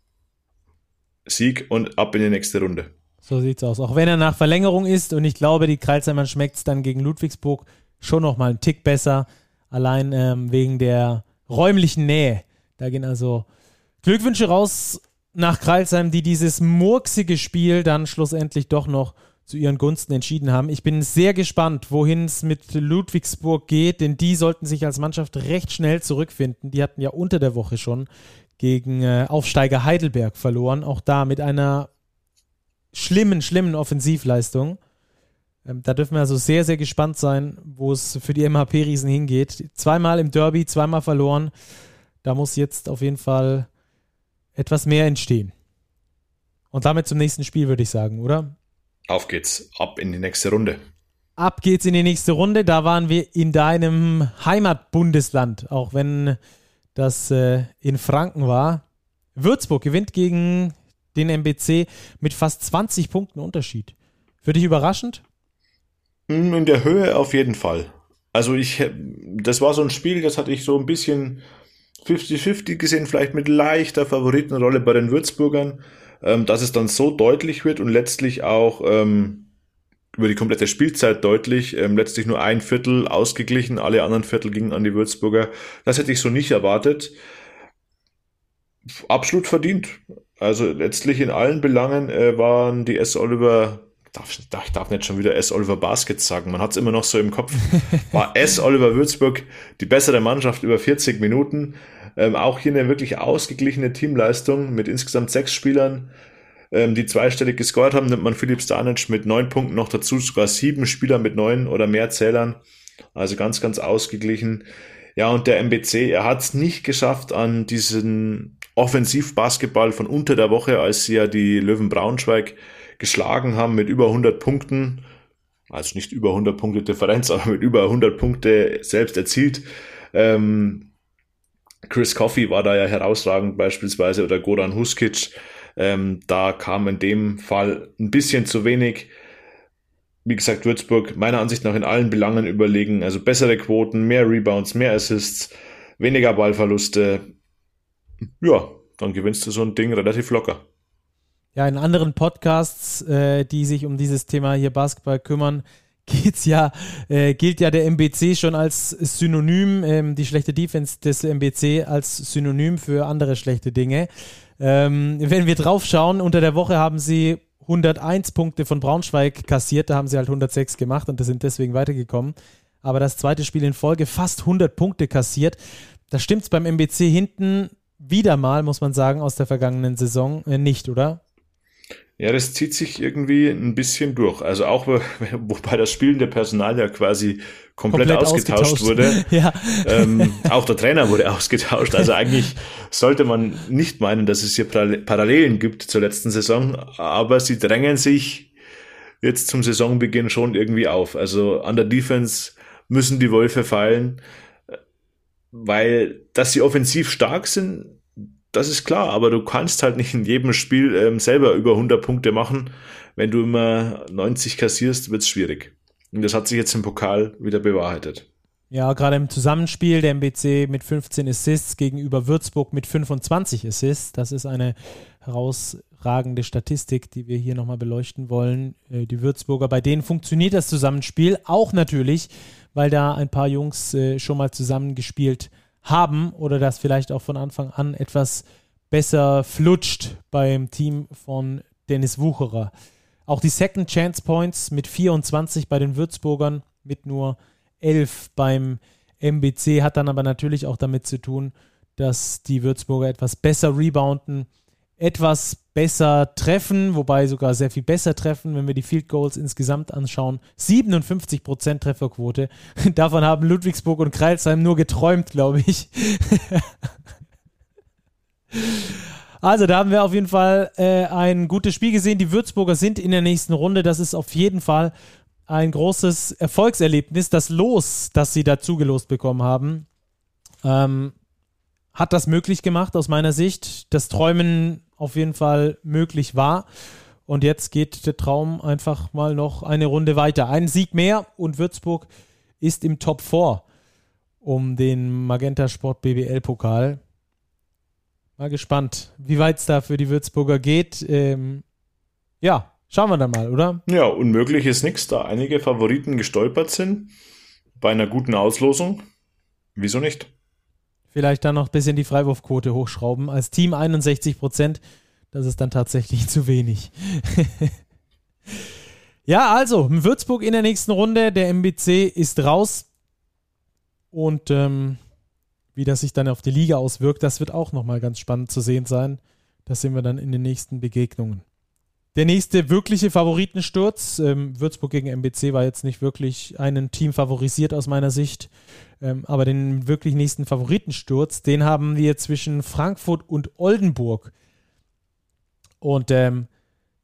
Sieg und ab in die nächste Runde. So sieht's aus. Auch wenn er nach Verlängerung ist und ich glaube, die Kreuzheimern schmeckt es dann gegen Ludwigsburg schon noch mal einen Tick besser. Allein ähm, wegen der räumlichen Nähe. Da gehen also Glückwünsche raus nach Kreilsheim, die dieses murksige Spiel dann schlussendlich doch noch zu ihren Gunsten entschieden haben. Ich bin sehr gespannt, wohin es mit Ludwigsburg geht, denn die sollten sich als Mannschaft recht schnell zurückfinden. Die hatten ja unter der Woche schon gegen äh, Aufsteiger Heidelberg verloren. Auch da mit einer schlimmen, schlimmen Offensivleistung. Ähm, da dürfen wir also sehr, sehr gespannt sein, wo es für die MHP-Riesen hingeht. Zweimal im Derby, zweimal verloren. Da muss jetzt auf jeden Fall etwas mehr entstehen. Und damit zum nächsten Spiel, würde ich sagen, oder? Auf geht's, ab in die nächste Runde. Ab geht's in die nächste Runde. Da waren wir in deinem Heimatbundesland, auch wenn das äh, in Franken war. Würzburg gewinnt gegen den MBC mit fast 20 Punkten Unterschied. Für dich überraschend? Hm, in der Höhe auf jeden Fall. Also ich, das war so ein Spiel, das hatte ich so ein bisschen 50-50 gesehen, vielleicht mit leichter Favoritenrolle bei den Würzburgern, ähm, dass es dann so deutlich wird und letztlich auch ähm, über die komplette Spielzeit deutlich. Ähm, letztlich nur ein Viertel ausgeglichen, alle anderen Viertel gingen an die Würzburger. Das hätte ich so nicht erwartet. Absolut verdient. Also letztlich in allen Belangen äh, waren die S. Oliver, darf, ich darf nicht schon wieder S. Oliver Baskets sagen, man hat es immer noch so im Kopf, war S. Oliver Würzburg die bessere Mannschaft über 40 Minuten. Ähm, auch hier eine wirklich ausgeglichene Teamleistung mit insgesamt sechs Spielern, ähm, die zweistellig gescored haben, nimmt man Philipp Stanic mit neun Punkten noch dazu, sogar sieben Spieler mit neun oder mehr Zählern. Also ganz, ganz ausgeglichen. Ja, und der MBC, er hat es nicht geschafft an diesen Offensivbasketball von unter der Woche, als sie ja die Löwen Braunschweig geschlagen haben mit über 100 Punkten. Also nicht über 100 Punkte Differenz, aber mit über 100 Punkte selbst erzielt. Ähm, Chris Coffey war da ja herausragend beispielsweise oder Goran Huskic. Ähm, da kam in dem Fall ein bisschen zu wenig. Wie gesagt, Würzburg meiner Ansicht nach in allen Belangen überlegen. Also bessere Quoten, mehr Rebounds, mehr Assists, weniger Ballverluste. Ja, dann gewinnst du so ein Ding relativ locker. Ja, in anderen Podcasts, äh, die sich um dieses Thema hier Basketball kümmern, geht's ja, äh, gilt ja der MBC schon als Synonym, ähm, die schlechte Defense des MBC als Synonym für andere schlechte Dinge. Ähm, wenn wir drauf schauen, unter der Woche haben sie 101 Punkte von Braunschweig kassiert, da haben sie halt 106 gemacht und sind deswegen weitergekommen. Aber das zweite Spiel in Folge fast 100 Punkte kassiert. Da stimmt's beim MBC hinten wieder mal, muss man sagen, aus der vergangenen Saison äh, nicht, oder? Ja, das zieht sich irgendwie ein bisschen durch. Also auch wobei das spielende Personal ja quasi komplett, komplett ausgetauscht, ausgetauscht, wurde. ja. ähm, auch der Trainer wurde ausgetauscht. Also eigentlich sollte man nicht meinen, dass es hier Parallelen gibt zur letzten Saison, aber sie drängen sich jetzt zum Saisonbeginn schon irgendwie auf. Also an der Defense müssen die Wölfe fallen, weil dass sie offensiv stark sind, das ist klar, aber du kannst halt nicht in jedem Spiel ähm, selber über 100 Punkte machen. Wenn du immer 90 kassierst, wird's schwierig. Und das hat sich jetzt im Pokal wieder bewahrheitet. Ja, gerade im Zusammenspiel der MBC mit 15 Assists gegenüber Würzburg mit 25 Assists. Das ist eine herausragende Statistik, die wir hier nochmal beleuchten wollen. Äh, die Würzburger, bei denen funktioniert das Zusammenspiel auch natürlich, weil da ein paar Jungs äh, schon mal zusammengespielt haben oder das vielleicht auch von Anfang an etwas besser flutscht beim Team von Dennis Wucherer. Auch die Second Chance Points mit 24 bei den Würzburgern, mit nur 11 beim MBC, hat dann aber natürlich auch damit zu tun, dass die Würzburger etwas besser rebounden, etwas besser treffen, wobei sogar sehr viel besser treffen, wenn wir die Field Goals insgesamt anschauen. 57% Trefferquote. Davon haben Ludwigsburg und Kreilsheim nur geträumt, glaube ich. also da haben wir auf jeden Fall äh, ein gutes Spiel gesehen. Die Würzburger sind in der nächsten Runde. Das ist auf jeden Fall ein großes Erfolgserlebnis. Das Los, das sie dazu gelost bekommen haben, ähm, hat das möglich gemacht aus meiner Sicht. Das Träumen auf jeden Fall möglich war. Und jetzt geht der Traum einfach mal noch eine Runde weiter. Ein Sieg mehr und Würzburg ist im Top 4 um den Magenta Sport BBL Pokal. Mal gespannt, wie weit es da für die Würzburger geht. Ähm, ja, schauen wir dann mal, oder? Ja, unmöglich ist nichts, da einige Favoriten gestolpert sind bei einer guten Auslosung. Wieso nicht? Vielleicht dann noch ein bisschen die Freiwurfquote hochschrauben. Als Team 61 Prozent, das ist dann tatsächlich zu wenig. ja, also, Würzburg in der nächsten Runde. Der MBC ist raus. Und ähm, wie das sich dann auf die Liga auswirkt, das wird auch nochmal ganz spannend zu sehen sein. Das sehen wir dann in den nächsten Begegnungen. Der nächste wirkliche Favoritensturz, ähm, Würzburg gegen MBC war jetzt nicht wirklich ein Team favorisiert aus meiner Sicht, ähm, aber den wirklich nächsten Favoritensturz, den haben wir zwischen Frankfurt und Oldenburg. Und ähm,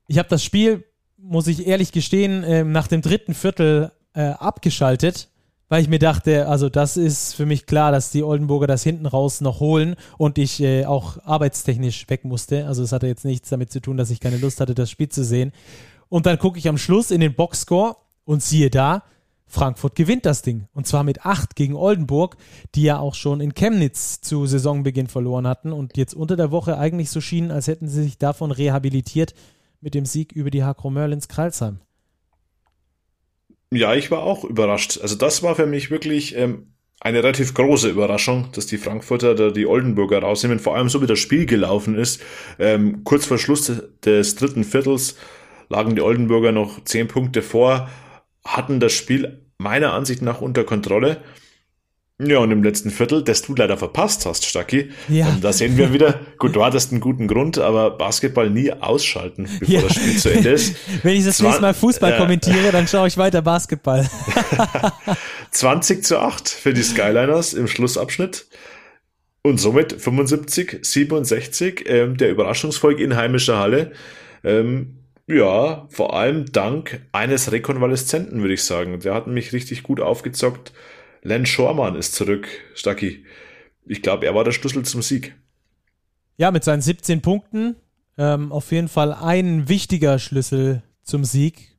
ich habe das Spiel, muss ich ehrlich gestehen, ähm, nach dem dritten Viertel äh, abgeschaltet, weil ich mir dachte, also das ist für mich klar, dass die Oldenburger das hinten raus noch holen und ich äh, auch arbeitstechnisch weg musste. Also es hatte jetzt nichts damit zu tun, dass ich keine Lust hatte, das Spiel zu sehen. Und dann gucke ich am Schluss in den Boxscore und siehe da, Frankfurt gewinnt das Ding. Und zwar mit 8 gegen Oldenburg, die ja auch schon in Chemnitz zu Saisonbeginn verloren hatten und jetzt unter der Woche eigentlich so schienen, als hätten sie sich davon rehabilitiert mit dem Sieg über die Hakro Merlins Kralsheim. Ja, ich war auch überrascht. Also das war für mich wirklich ähm, eine relativ große Überraschung, dass die Frankfurter da die Oldenburger rausnehmen. Vor allem so wie das Spiel gelaufen ist. Ähm, kurz vor Schluss des dritten Viertels lagen die Oldenburger noch zehn Punkte vor, hatten das Spiel meiner Ansicht nach unter Kontrolle ja, und im letzten Viertel, das du leider verpasst hast, Stacki. Ja. Und da sehen wir wieder, gut, du hattest einen guten Grund, aber Basketball nie ausschalten, bevor ja. das Spiel zu Ende ist. Wenn ich das Zwan nächste Mal Fußball äh, kommentiere, dann schaue ich weiter Basketball. 20 zu 8 für die Skyliners im Schlussabschnitt. Und somit 75, 67, ähm, der Überraschungsfolg in heimischer Halle. Ähm, ja, vor allem dank eines Rekonvaleszenten, würde ich sagen. Der hat mich richtig gut aufgezockt Len Schormann ist zurück, Stacki. Ich glaube, er war der Schlüssel zum Sieg. Ja, mit seinen 17 Punkten ähm, auf jeden Fall ein wichtiger Schlüssel zum Sieg.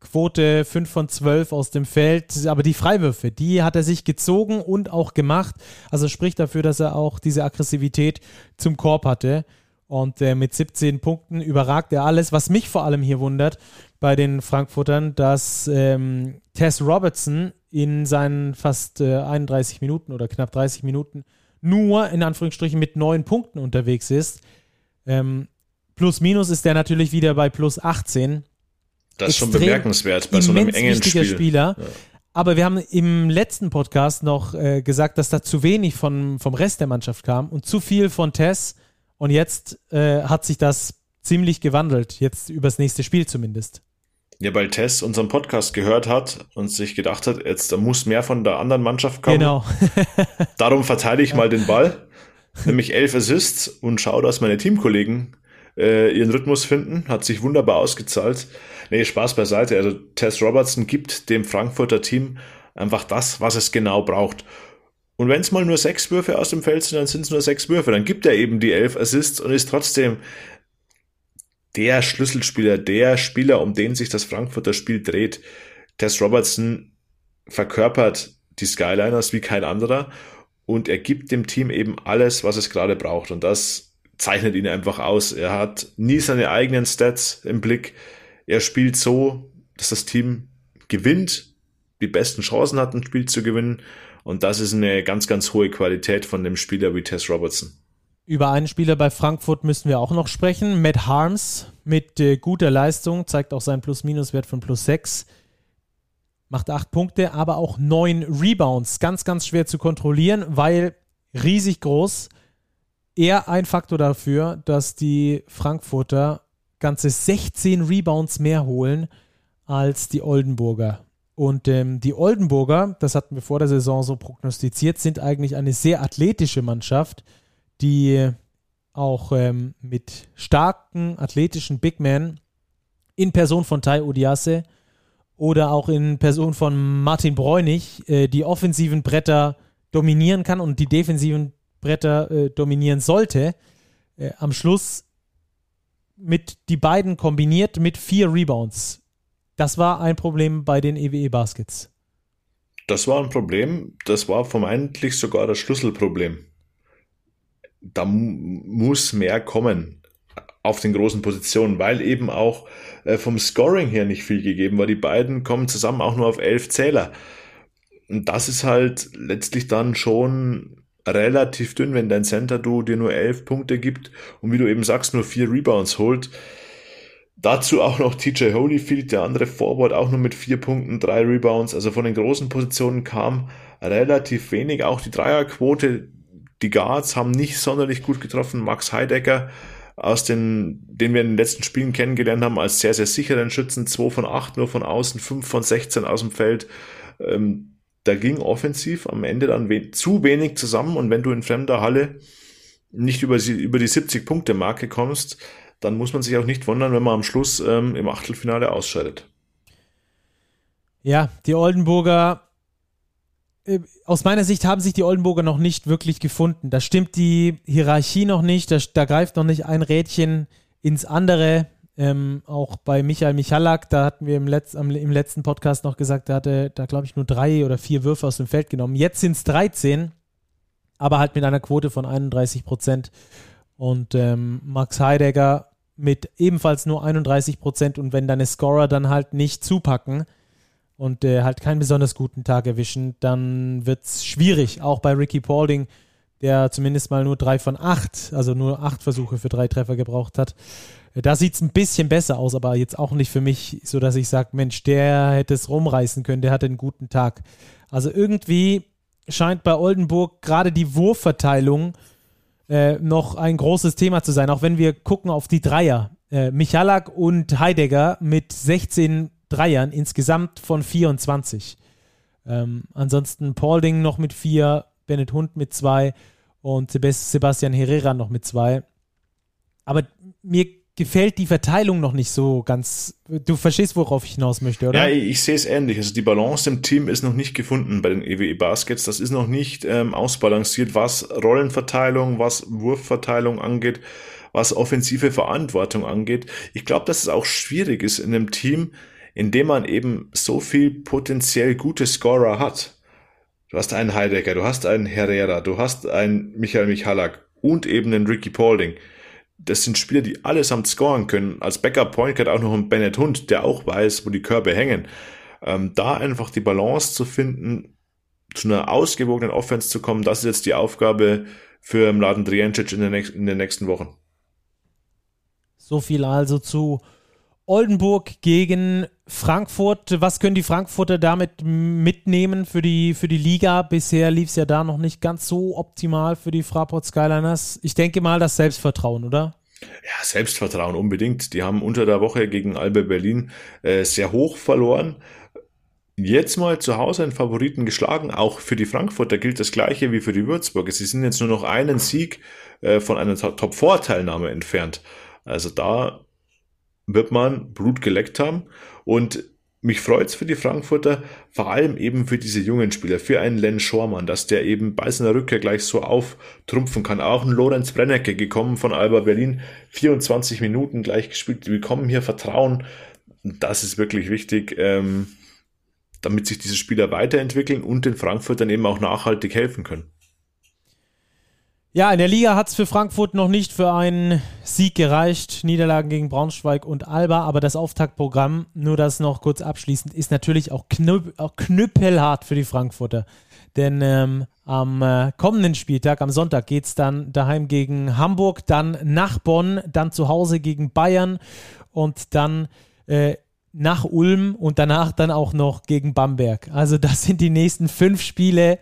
Quote 5 von 12 aus dem Feld, aber die Freiwürfe, die hat er sich gezogen und auch gemacht. Also spricht dafür, dass er auch diese Aggressivität zum Korb hatte. Und äh, mit 17 Punkten überragt er alles. Was mich vor allem hier wundert bei den Frankfurtern, dass ähm, Tess Robertson in seinen fast äh, 31 Minuten oder knapp 30 Minuten nur in Anführungsstrichen mit neun Punkten unterwegs ist. Ähm, plus minus ist er natürlich wieder bei plus 18. Das ist schon bemerkenswert bei so einem engen Spiel. Spieler. Ja. Aber wir haben im letzten Podcast noch äh, gesagt, dass da zu wenig von, vom Rest der Mannschaft kam und zu viel von Tess. Und jetzt äh, hat sich das ziemlich gewandelt, jetzt übers nächste Spiel zumindest. Ja, weil Tess unseren Podcast gehört hat und sich gedacht hat, jetzt da muss mehr von der anderen Mannschaft kommen. Genau. Darum verteile ich mal den Ball, nämlich elf Assists und schaue, dass meine Teamkollegen äh, ihren Rhythmus finden. Hat sich wunderbar ausgezahlt. Nee, Spaß beiseite. Also Tess Robertson gibt dem Frankfurter Team einfach das, was es genau braucht. Und wenn es mal nur sechs Würfe aus dem Feld sind, dann sind es nur sechs Würfe. Dann gibt er eben die elf Assists und ist trotzdem der Schlüsselspieler, der Spieler, um den sich das Frankfurter Spiel dreht. Tess Robertson verkörpert die Skyliners wie kein anderer und er gibt dem Team eben alles, was es gerade braucht. Und das zeichnet ihn einfach aus. Er hat nie seine eigenen Stats im Blick. Er spielt so, dass das Team gewinnt, die besten Chancen hat, ein Spiel zu gewinnen. Und das ist eine ganz, ganz hohe Qualität von dem Spieler wie Tess Robertson. Über einen Spieler bei Frankfurt müssen wir auch noch sprechen. Matt Harms mit äh, guter Leistung, zeigt auch seinen Plus-Minus-Wert von plus 6. Macht 8 Punkte, aber auch 9 Rebounds. Ganz, ganz schwer zu kontrollieren, weil riesig groß. Eher ein Faktor dafür, dass die Frankfurter ganze 16 Rebounds mehr holen als die Oldenburger. Und ähm, die Oldenburger, das hatten wir vor der Saison so prognostiziert, sind eigentlich eine sehr athletische Mannschaft die auch ähm, mit starken athletischen Big Men in Person von Tai Odiasse oder auch in Person von Martin Bräunig äh, die offensiven Bretter dominieren kann und die defensiven Bretter äh, dominieren sollte. Äh, am Schluss mit die beiden kombiniert mit vier Rebounds. Das war ein Problem bei den EWE Baskets. Das war ein Problem. Das war vermeintlich sogar das Schlüsselproblem da muss mehr kommen auf den großen Positionen, weil eben auch äh, vom Scoring her nicht viel gegeben war. Die beiden kommen zusammen auch nur auf elf Zähler. Und das ist halt letztlich dann schon relativ dünn, wenn dein Center du dir nur elf Punkte gibt und wie du eben sagst, nur vier Rebounds holt. Dazu auch noch TJ Holyfield, der andere Forward, auch nur mit vier Punkten, drei Rebounds. Also von den großen Positionen kam relativ wenig. Auch die Dreierquote die Guards haben nicht sonderlich gut getroffen. Max Heidecker, aus den, den wir in den letzten Spielen kennengelernt haben, als sehr, sehr sicheren Schützen, 2 von 8 nur von außen, 5 von 16 aus dem Feld. Ähm, da ging offensiv am Ende dann we zu wenig zusammen und wenn du in fremder Halle nicht über, über die 70-Punkte-Marke kommst, dann muss man sich auch nicht wundern, wenn man am Schluss ähm, im Achtelfinale ausscheidet. Ja, die Oldenburger äh, aus meiner Sicht haben sich die Oldenburger noch nicht wirklich gefunden. Da stimmt die Hierarchie noch nicht, da, da greift noch nicht ein Rädchen ins andere. Ähm, auch bei Michael Michalak, da hatten wir im, Letz-, im letzten Podcast noch gesagt, der hatte da, glaube ich, nur drei oder vier Würfe aus dem Feld genommen. Jetzt sind es 13, aber halt mit einer Quote von 31 Prozent. Und ähm, Max Heidegger mit ebenfalls nur 31 Prozent. Und wenn deine Scorer dann halt nicht zupacken, und äh, halt keinen besonders guten Tag erwischen, dann wird es schwierig. Auch bei Ricky Paulding, der zumindest mal nur drei von acht, also nur acht Versuche für drei Treffer gebraucht hat. Äh, da sieht es ein bisschen besser aus, aber jetzt auch nicht für mich, so dass ich sage, Mensch, der hätte es rumreißen können, der hatte einen guten Tag. Also irgendwie scheint bei Oldenburg gerade die Wurfverteilung äh, noch ein großes Thema zu sein, auch wenn wir gucken auf die Dreier. Äh, Michalak und Heidegger mit 16 Dreiern, insgesamt von 24. Ähm, ansonsten Paulding noch mit vier, Bennett Hund mit zwei und Sebastian Herrera noch mit zwei. Aber mir gefällt die Verteilung noch nicht so ganz. Du verstehst, worauf ich hinaus möchte, oder? Ja, ich, ich sehe es ähnlich. Also die Balance im Team ist noch nicht gefunden bei den EWE Baskets. Das ist noch nicht ähm, ausbalanciert, was Rollenverteilung, was Wurfverteilung angeht, was offensive Verantwortung angeht. Ich glaube, dass es auch schwierig ist in einem Team, indem man eben so viel potenziell gute Scorer hat. Du hast einen Heidegger, du hast einen Herrera, du hast einen Michael Michalak und eben einen Ricky Paulding. Das sind Spieler, die allesamt scoren können. Als Backup Point Guard auch noch ein Bennett Hund, der auch weiß, wo die Körbe hängen. Ähm, da einfach die Balance zu finden, zu einer ausgewogenen Offense zu kommen, das ist jetzt die Aufgabe für Mladen Drijancic in, in den nächsten Wochen. So viel also zu Oldenburg gegen Frankfurt. Was können die Frankfurter damit mitnehmen für die, für die Liga? Bisher lief es ja da noch nicht ganz so optimal für die Fraport Skyliners. Ich denke mal das Selbstvertrauen, oder? Ja, Selbstvertrauen unbedingt. Die haben unter der Woche gegen Alba Berlin äh, sehr hoch verloren. Jetzt mal zu Hause einen Favoriten geschlagen. Auch für die Frankfurter gilt das gleiche wie für die Würzburger. Sie sind jetzt nur noch einen Sieg äh, von einer Top-4-Teilnahme entfernt. Also da wird man Blut geleckt haben. Und mich freut's für die Frankfurter, vor allem eben für diese jungen Spieler, für einen Len Schormann, dass der eben bei seiner Rückkehr gleich so auftrumpfen kann. Auch ein Lorenz Brennecke gekommen von Alba Berlin, 24 Minuten gleich gespielt. Die bekommen hier Vertrauen. Das ist wirklich wichtig, ähm, damit sich diese Spieler weiterentwickeln und den Frankfurtern eben auch nachhaltig helfen können. Ja, in der Liga hat es für Frankfurt noch nicht für einen Sieg gereicht. Niederlagen gegen Braunschweig und Alba, aber das Auftaktprogramm, nur das noch kurz abschließend, ist natürlich auch, knüpp, auch knüppelhart für die Frankfurter. Denn ähm, am äh, kommenden Spieltag, am Sonntag, geht es dann daheim gegen Hamburg, dann nach Bonn, dann zu Hause gegen Bayern und dann äh, nach Ulm und danach dann auch noch gegen Bamberg. Also das sind die nächsten fünf Spiele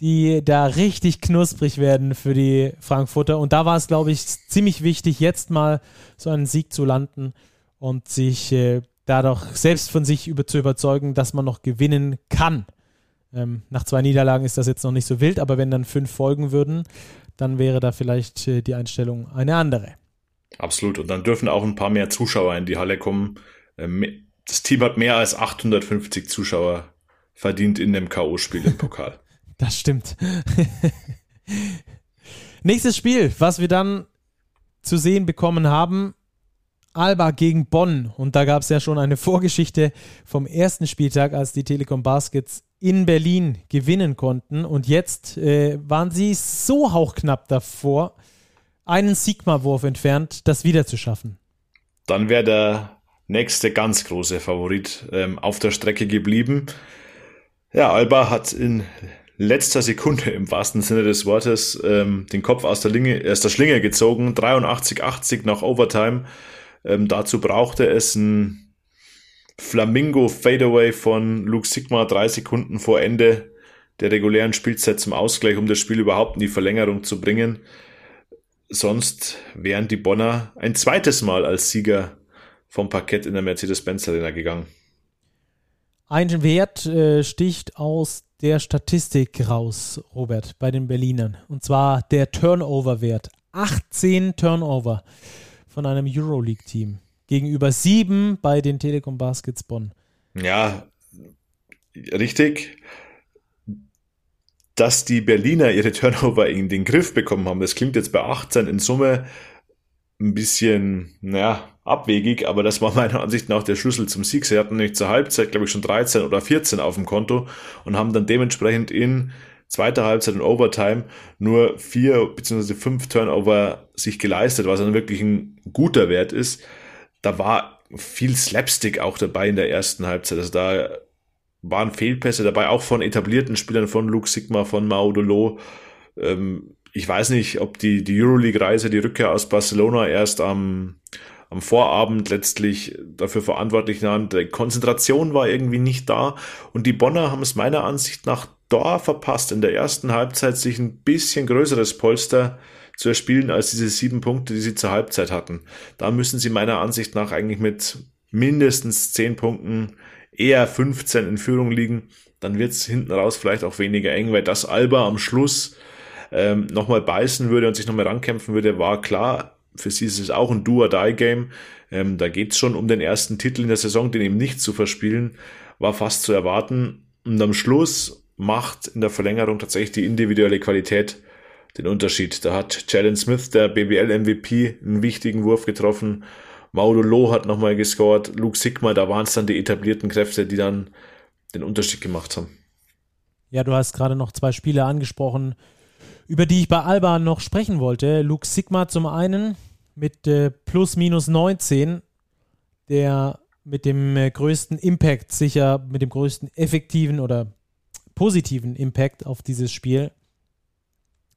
die da richtig knusprig werden für die Frankfurter. Und da war es, glaube ich, ziemlich wichtig, jetzt mal so einen Sieg zu landen und sich äh, dadurch selbst von sich über, zu überzeugen, dass man noch gewinnen kann. Ähm, nach zwei Niederlagen ist das jetzt noch nicht so wild, aber wenn dann fünf folgen würden, dann wäre da vielleicht äh, die Einstellung eine andere. Absolut. Und dann dürfen auch ein paar mehr Zuschauer in die Halle kommen. Ähm, das Team hat mehr als 850 Zuschauer verdient in dem K.O.-Spiel im Pokal. Das stimmt. Nächstes Spiel, was wir dann zu sehen bekommen haben, Alba gegen Bonn. Und da gab es ja schon eine Vorgeschichte vom ersten Spieltag, als die Telekom Baskets in Berlin gewinnen konnten. Und jetzt äh, waren sie so hauchknapp davor, einen Sigma-Wurf entfernt, das wieder zu schaffen. Dann wäre der nächste ganz große Favorit ähm, auf der Strecke geblieben. Ja, Alba hat in letzter Sekunde im wahrsten Sinne des Wortes ähm, den Kopf aus der, Linge, aus der Schlinge gezogen. 83-80 nach Overtime. Ähm, dazu brauchte es ein Flamingo Fadeaway von Luke Sigma drei Sekunden vor Ende der regulären Spielzeit zum Ausgleich, um das Spiel überhaupt in die Verlängerung zu bringen. Sonst wären die Bonner ein zweites Mal als Sieger vom Parkett in der Mercedes-Benz Arena gegangen. Ein Wert äh, sticht aus der Statistik raus, Robert, bei den Berlinern. Und zwar der Turnover-Wert. 18 Turnover von einem Euroleague-Team gegenüber sieben bei den Telekom Baskets Bonn. Ja, richtig. Dass die Berliner ihre Turnover in den Griff bekommen haben, das klingt jetzt bei 18 in Summe ein bisschen, naja, abwegig, aber das war meiner Ansicht nach der Schlüssel zum Sieg. Sie hatten nämlich zur Halbzeit, glaube ich, schon 13 oder 14 auf dem Konto und haben dann dementsprechend in zweiter Halbzeit und Overtime nur vier bzw. fünf Turnover sich geleistet, was dann wirklich ein guter Wert ist. Da war viel Slapstick auch dabei in der ersten Halbzeit. Also da waren Fehlpässe dabei, auch von etablierten Spielern, von Luke Sigma, von Maudolo. Ähm, ich weiß nicht, ob die, die Euroleague-Reise, die Rückkehr aus Barcelona erst am am Vorabend letztlich dafür verantwortlich waren. Die Konzentration war irgendwie nicht da und die Bonner haben es meiner Ansicht nach da verpasst, in der ersten Halbzeit sich ein bisschen größeres Polster zu erspielen als diese sieben Punkte, die sie zur Halbzeit hatten. Da müssen sie meiner Ansicht nach eigentlich mit mindestens zehn Punkten, eher 15 in Führung liegen. Dann wird es hinten raus vielleicht auch weniger eng, weil das Alba am Schluss ähm, nochmal beißen würde und sich nochmal rankämpfen würde, war klar für sie ist es auch ein Do-or-Die-Game. Ähm, da geht es schon um den ersten Titel in der Saison, den eben nicht zu verspielen, war fast zu erwarten. Und am Schluss macht in der Verlängerung tatsächlich die individuelle Qualität den Unterschied. Da hat Jalen Smith, der BBL-MVP, einen wichtigen Wurf getroffen. Maudo Loh hat nochmal gescored. Luke Sigma, da waren es dann die etablierten Kräfte, die dann den Unterschied gemacht haben. Ja, du hast gerade noch zwei Spiele angesprochen, über die ich bei Alba noch sprechen wollte. Luke Sigma zum einen mit äh, plus minus 19, der mit dem äh, größten Impact sicher, mit dem größten effektiven oder positiven Impact auf dieses Spiel.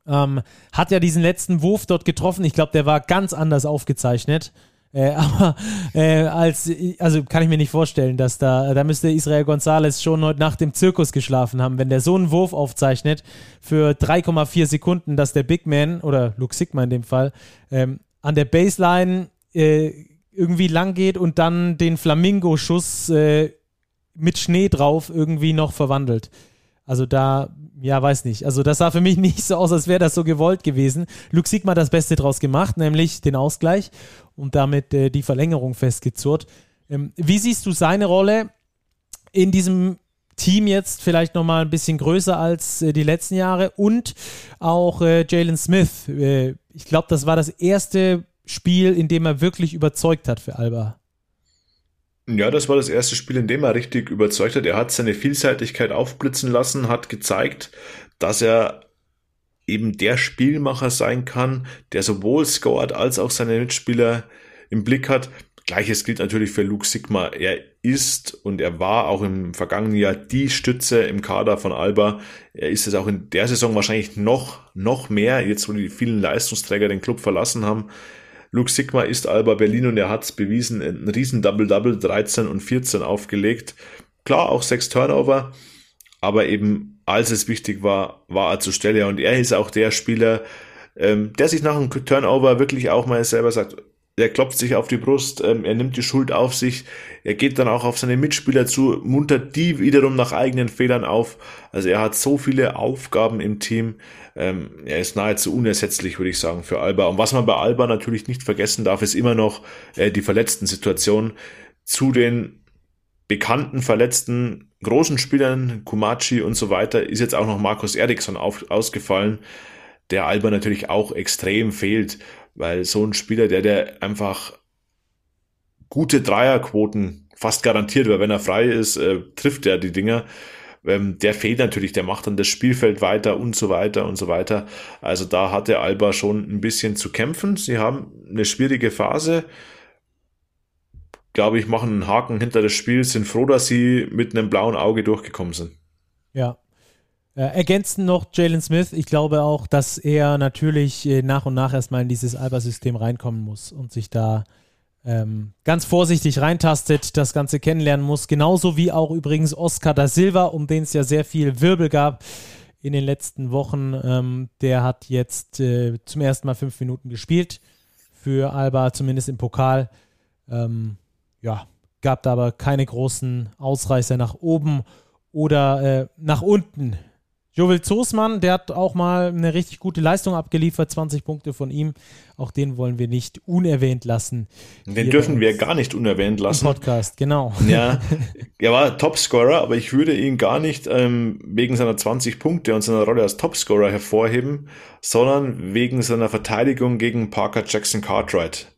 Ähm, hat ja diesen letzten Wurf dort getroffen. Ich glaube, der war ganz anders aufgezeichnet. Äh, aber äh, als, also kann ich mir nicht vorstellen, dass da, da müsste Israel Gonzalez schon heute Nacht im Zirkus geschlafen haben, wenn der so einen Wurf aufzeichnet für 3,4 Sekunden, dass der Big Man oder Luke Sigma in dem Fall ähm, an der Baseline äh, irgendwie lang geht und dann den Flamingo-Schuss äh, mit Schnee drauf irgendwie noch verwandelt. Also da, ja, weiß nicht. Also das sah für mich nicht so aus, als wäre das so gewollt gewesen. Luke Sigma das Beste draus gemacht, nämlich den Ausgleich und damit äh, die Verlängerung festgezurrt. Ähm, wie siehst du seine Rolle in diesem Team jetzt vielleicht nochmal ein bisschen größer als äh, die letzten Jahre und auch äh, Jalen Smith. Äh, ich glaube, das war das erste Spiel, in dem er wirklich überzeugt hat für Alba. Ja, das war das erste Spiel, in dem er richtig überzeugt hat. Er hat seine Vielseitigkeit aufblitzen lassen, hat gezeigt, dass er eben der Spielmacher sein kann, der sowohl scored als auch seine Mitspieler im Blick hat. Gleiches gilt natürlich für Luke Sigma. Er ist und er war auch im vergangenen Jahr die Stütze im Kader von Alba. Er ist es auch in der Saison wahrscheinlich noch, noch mehr, jetzt wo die vielen Leistungsträger den Club verlassen haben. Luke Sigma ist Alba Berlin und er hat es bewiesen, ein riesen Double-Double, 13 und 14 aufgelegt. Klar, auch sechs Turnover, aber eben als es wichtig war, war er zur Stelle und er ist auch der Spieler, ähm, der sich nach einem Turnover wirklich auch mal selber sagt, er klopft sich auf die Brust, ähm, er nimmt die Schuld auf sich, er geht dann auch auf seine Mitspieler zu, muntert die wiederum nach eigenen Fehlern auf. Also er hat so viele Aufgaben im Team, ähm, er ist nahezu unersetzlich, würde ich sagen, für Alba. Und was man bei Alba natürlich nicht vergessen darf, ist immer noch äh, die verletzten Situation. Zu den bekannten verletzten großen Spielern, Kumachi und so weiter, ist jetzt auch noch Markus Eriksson auf, ausgefallen, der Alba natürlich auch extrem fehlt, weil so ein Spieler, der, der einfach gute Dreierquoten fast garantiert, weil wenn er frei ist, äh, trifft er die Dinger ähm, der fehlt natürlich, der macht dann das Spielfeld weiter und so weiter und so weiter. Also da hatte Alba schon ein bisschen zu kämpfen. Sie haben eine schwierige Phase. Glaube ich, machen einen Haken hinter das Spiel, sind froh, dass sie mit einem blauen Auge durchgekommen sind. Ja, äh, ergänzen noch Jalen Smith. Ich glaube auch, dass er natürlich äh, nach und nach erstmal in dieses Alba-System reinkommen muss und sich da ähm, ganz vorsichtig reintastet, das Ganze kennenlernen muss. Genauso wie auch übrigens Oscar da Silva, um den es ja sehr viel Wirbel gab in den letzten Wochen. Ähm, der hat jetzt äh, zum ersten Mal fünf Minuten gespielt für Alba, zumindest im Pokal. Ähm, ja, gab da aber keine großen Ausreißer nach oben oder äh, nach unten Jovel Zosmann, der hat auch mal eine richtig gute Leistung abgeliefert, 20 Punkte von ihm. Auch den wollen wir nicht unerwähnt lassen. Den dürfen wir gar nicht unerwähnt lassen. Podcast, genau. Ja, er war Topscorer, aber ich würde ihn gar nicht ähm, wegen seiner 20 Punkte und seiner Rolle als Topscorer hervorheben, sondern wegen seiner Verteidigung gegen Parker Jackson Cartwright,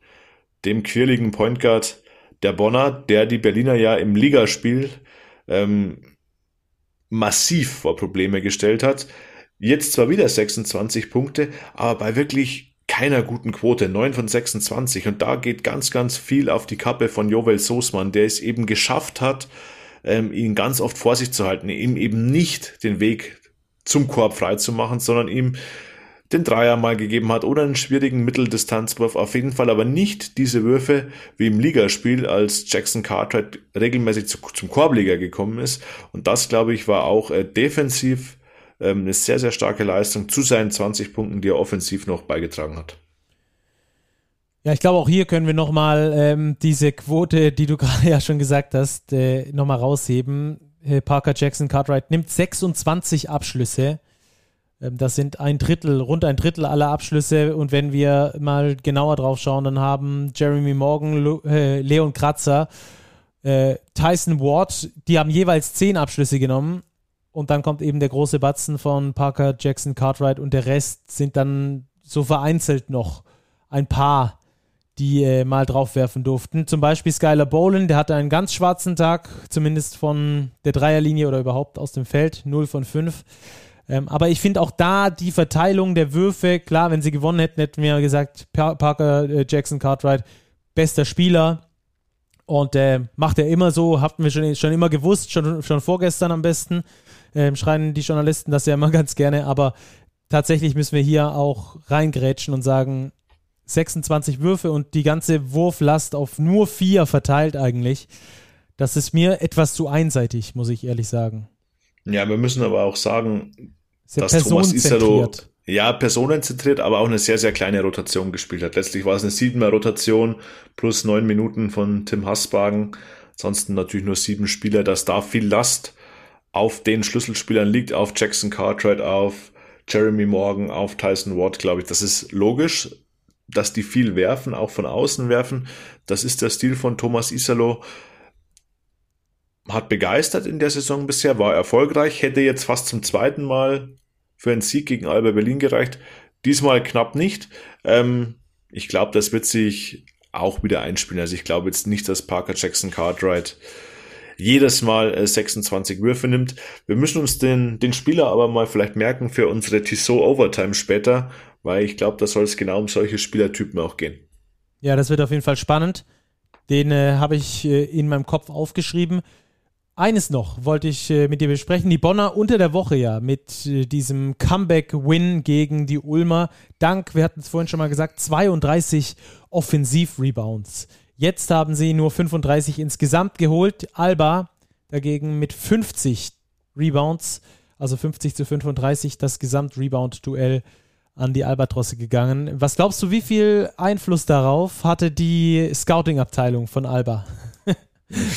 dem quirligen Point Guard der Bonner, der die Berliner ja im Ligaspiel ähm, massiv vor Probleme gestellt hat. Jetzt zwar wieder 26 Punkte, aber bei wirklich keiner guten Quote, 9 von 26. Und da geht ganz, ganz viel auf die Kappe von Jovel Soßmann, der es eben geschafft hat, ähm, ihn ganz oft vor sich zu halten, ihm eben nicht den Weg zum Korb frei zu machen, sondern ihm den Dreier mal gegeben hat oder einen schwierigen Mitteldistanzwurf. Auf jeden Fall aber nicht diese Würfe wie im Ligaspiel, als Jackson Cartwright regelmäßig zu, zum Korbleger gekommen ist. Und das, glaube ich, war auch äh, defensiv ähm, eine sehr, sehr starke Leistung zu seinen 20 Punkten, die er offensiv noch beigetragen hat. Ja, ich glaube, auch hier können wir nochmal ähm, diese Quote, die du gerade ja schon gesagt hast, äh, nochmal rausheben. Äh, Parker Jackson Cartwright nimmt 26 Abschlüsse das sind ein Drittel, rund ein Drittel aller Abschlüsse. Und wenn wir mal genauer drauf schauen, dann haben Jeremy Morgan, äh, Leon Kratzer, äh, Tyson Ward, die haben jeweils zehn Abschlüsse genommen. Und dann kommt eben der große Batzen von Parker, Jackson, Cartwright und der Rest sind dann so vereinzelt noch ein paar, die äh, mal draufwerfen durften. Zum Beispiel Skylar Boland, der hatte einen ganz schwarzen Tag, zumindest von der Dreierlinie oder überhaupt aus dem Feld, 0 von 5. Ähm, aber ich finde auch da die Verteilung der Würfe, klar, wenn sie gewonnen hätten, hätten wir gesagt, Parker, äh, Jackson, Cartwright, bester Spieler. Und äh, macht er immer so, hatten wir schon, schon immer gewusst, schon, schon vorgestern am besten. Ähm, schreien die Journalisten das ja immer ganz gerne, aber tatsächlich müssen wir hier auch reingrätschen und sagen, 26 Würfe und die ganze Wurflast auf nur vier verteilt eigentlich. Das ist mir etwas zu einseitig, muss ich ehrlich sagen. Ja, wir müssen aber auch sagen, dass Thomas Isalo ja, personenzentriert, aber auch eine sehr, sehr kleine Rotation gespielt hat. Letztlich war es eine siebener Rotation plus neun Minuten von Tim Hassbagen. Ansonsten natürlich nur sieben Spieler. dass da viel Last auf den Schlüsselspielern liegt, auf Jackson Cartwright, auf Jeremy Morgan, auf Tyson Ward, glaube ich. Das ist logisch, dass die viel werfen, auch von außen werfen. Das ist der Stil von Thomas Isalo. Hat begeistert in der Saison bisher, war erfolgreich, hätte jetzt fast zum zweiten Mal für einen Sieg gegen Alba Berlin gereicht. Diesmal knapp nicht. Ähm, ich glaube, das wird sich auch wieder einspielen. Also ich glaube jetzt nicht, dass Parker Jackson Cartwright jedes Mal äh, 26 Würfe nimmt. Wir müssen uns den, den Spieler aber mal vielleicht merken für unsere Tissot Overtime später, weil ich glaube, da soll es genau um solche Spielertypen auch gehen. Ja, das wird auf jeden Fall spannend. Den äh, habe ich äh, in meinem Kopf aufgeschrieben. Eines noch wollte ich äh, mit dir besprechen. Die Bonner unter der Woche ja mit äh, diesem Comeback-Win gegen die Ulmer. Dank, wir hatten es vorhin schon mal gesagt, 32 Offensiv-Rebounds. Jetzt haben sie nur 35 insgesamt geholt. Alba dagegen mit 50 Rebounds, also 50 zu 35, das Gesamt-Rebound-Duell an die Albatrosse gegangen. Was glaubst du, wie viel Einfluss darauf hatte die Scouting-Abteilung von Alba?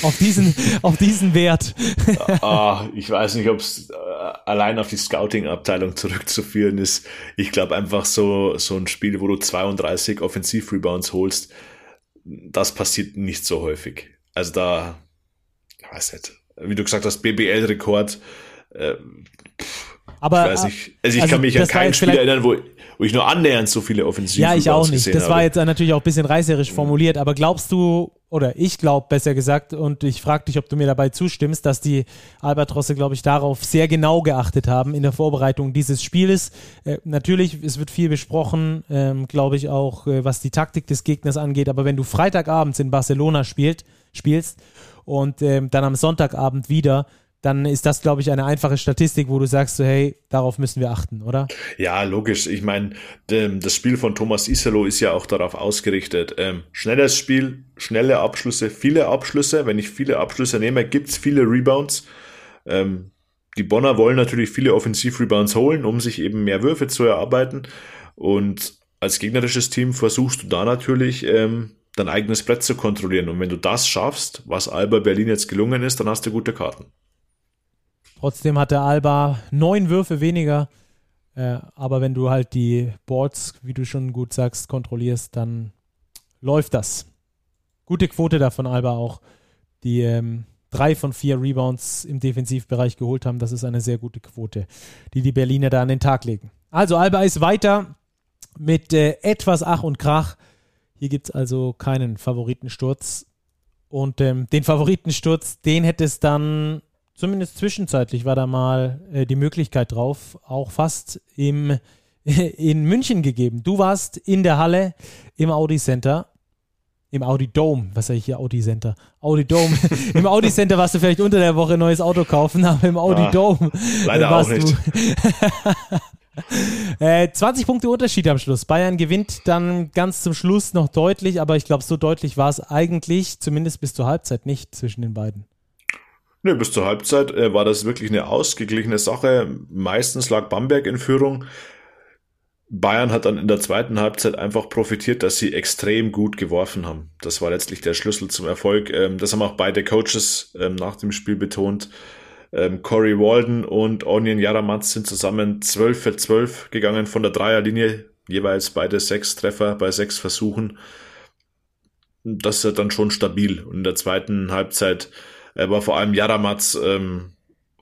Auf, diesen, auf diesen Wert. oh, ich weiß nicht, ob es äh, allein auf die Scouting-Abteilung zurückzuführen ist. Ich glaube einfach so, so ein Spiel, wo du 32 Offensiv-Rebounds holst, das passiert nicht so häufig. Also da, ich weiß nicht, wie du gesagt hast, BBL-Rekord. Äh, aber ich weiß nicht. Also ich also kann mich an kein Spiel erinnern, wo, wo ich nur annähernd so viele Offensiven Ja, ich auch nicht. Das war jetzt natürlich auch ein bisschen reißerisch formuliert, aber glaubst du, oder ich glaube besser gesagt, und ich frage dich, ob du mir dabei zustimmst, dass die Albatrosse, glaube ich, darauf sehr genau geachtet haben in der Vorbereitung dieses Spieles. Äh, natürlich, es wird viel besprochen, ähm, glaube ich auch, äh, was die Taktik des Gegners angeht, aber wenn du Freitagabends in Barcelona spielt, spielst und ähm, dann am Sonntagabend wieder, dann ist das, glaube ich, eine einfache Statistik, wo du sagst, so, hey, darauf müssen wir achten, oder? Ja, logisch. Ich meine, das Spiel von Thomas Isalo ist ja auch darauf ausgerichtet. Ähm, schnelles Spiel, schnelle Abschlüsse, viele Abschlüsse. Wenn ich viele Abschlüsse nehme, gibt's viele Rebounds. Ähm, die Bonner wollen natürlich viele Offensiv-Rebounds holen, um sich eben mehr Würfe zu erarbeiten. Und als gegnerisches Team versuchst du da natürlich ähm, dein eigenes Brett zu kontrollieren. Und wenn du das schaffst, was Alba Berlin jetzt gelungen ist, dann hast du gute Karten. Trotzdem hatte Alba neun Würfe weniger. Äh, aber wenn du halt die Boards, wie du schon gut sagst, kontrollierst, dann läuft das. Gute Quote da von Alba auch. Die ähm, drei von vier Rebounds im Defensivbereich geholt haben. Das ist eine sehr gute Quote, die die Berliner da an den Tag legen. Also Alba ist weiter mit äh, etwas Ach und Krach. Hier gibt es also keinen Favoritensturz. Und ähm, den Favoritensturz, den hätte es dann zumindest zwischenzeitlich war da mal äh, die Möglichkeit drauf, auch fast im, in München gegeben. Du warst in der Halle im Audi Center. Im Audi Dome, was sage ich hier, Audi Center? Audi Dome. Im Audi Center warst du vielleicht unter der Woche ein neues Auto kaufen, aber im Audi ah, Dome leider warst auch nicht. du. äh, 20 Punkte Unterschied am Schluss. Bayern gewinnt dann ganz zum Schluss noch deutlich, aber ich glaube, so deutlich war es eigentlich, zumindest bis zur Halbzeit nicht zwischen den beiden. Ne, bis zur Halbzeit äh, war das wirklich eine ausgeglichene Sache. Meistens lag Bamberg in Führung. Bayern hat dann in der zweiten Halbzeit einfach profitiert, dass sie extrem gut geworfen haben. Das war letztlich der Schlüssel zum Erfolg. Ähm, das haben auch beide Coaches ähm, nach dem Spiel betont. Ähm, Corey Walden und Onion Yaramatz sind zusammen 12 für 12 gegangen von der Dreierlinie. Jeweils beide sechs Treffer bei sechs Versuchen. Das ist dann schon stabil. Und in der zweiten Halbzeit er war vor allem Jaramatz ähm,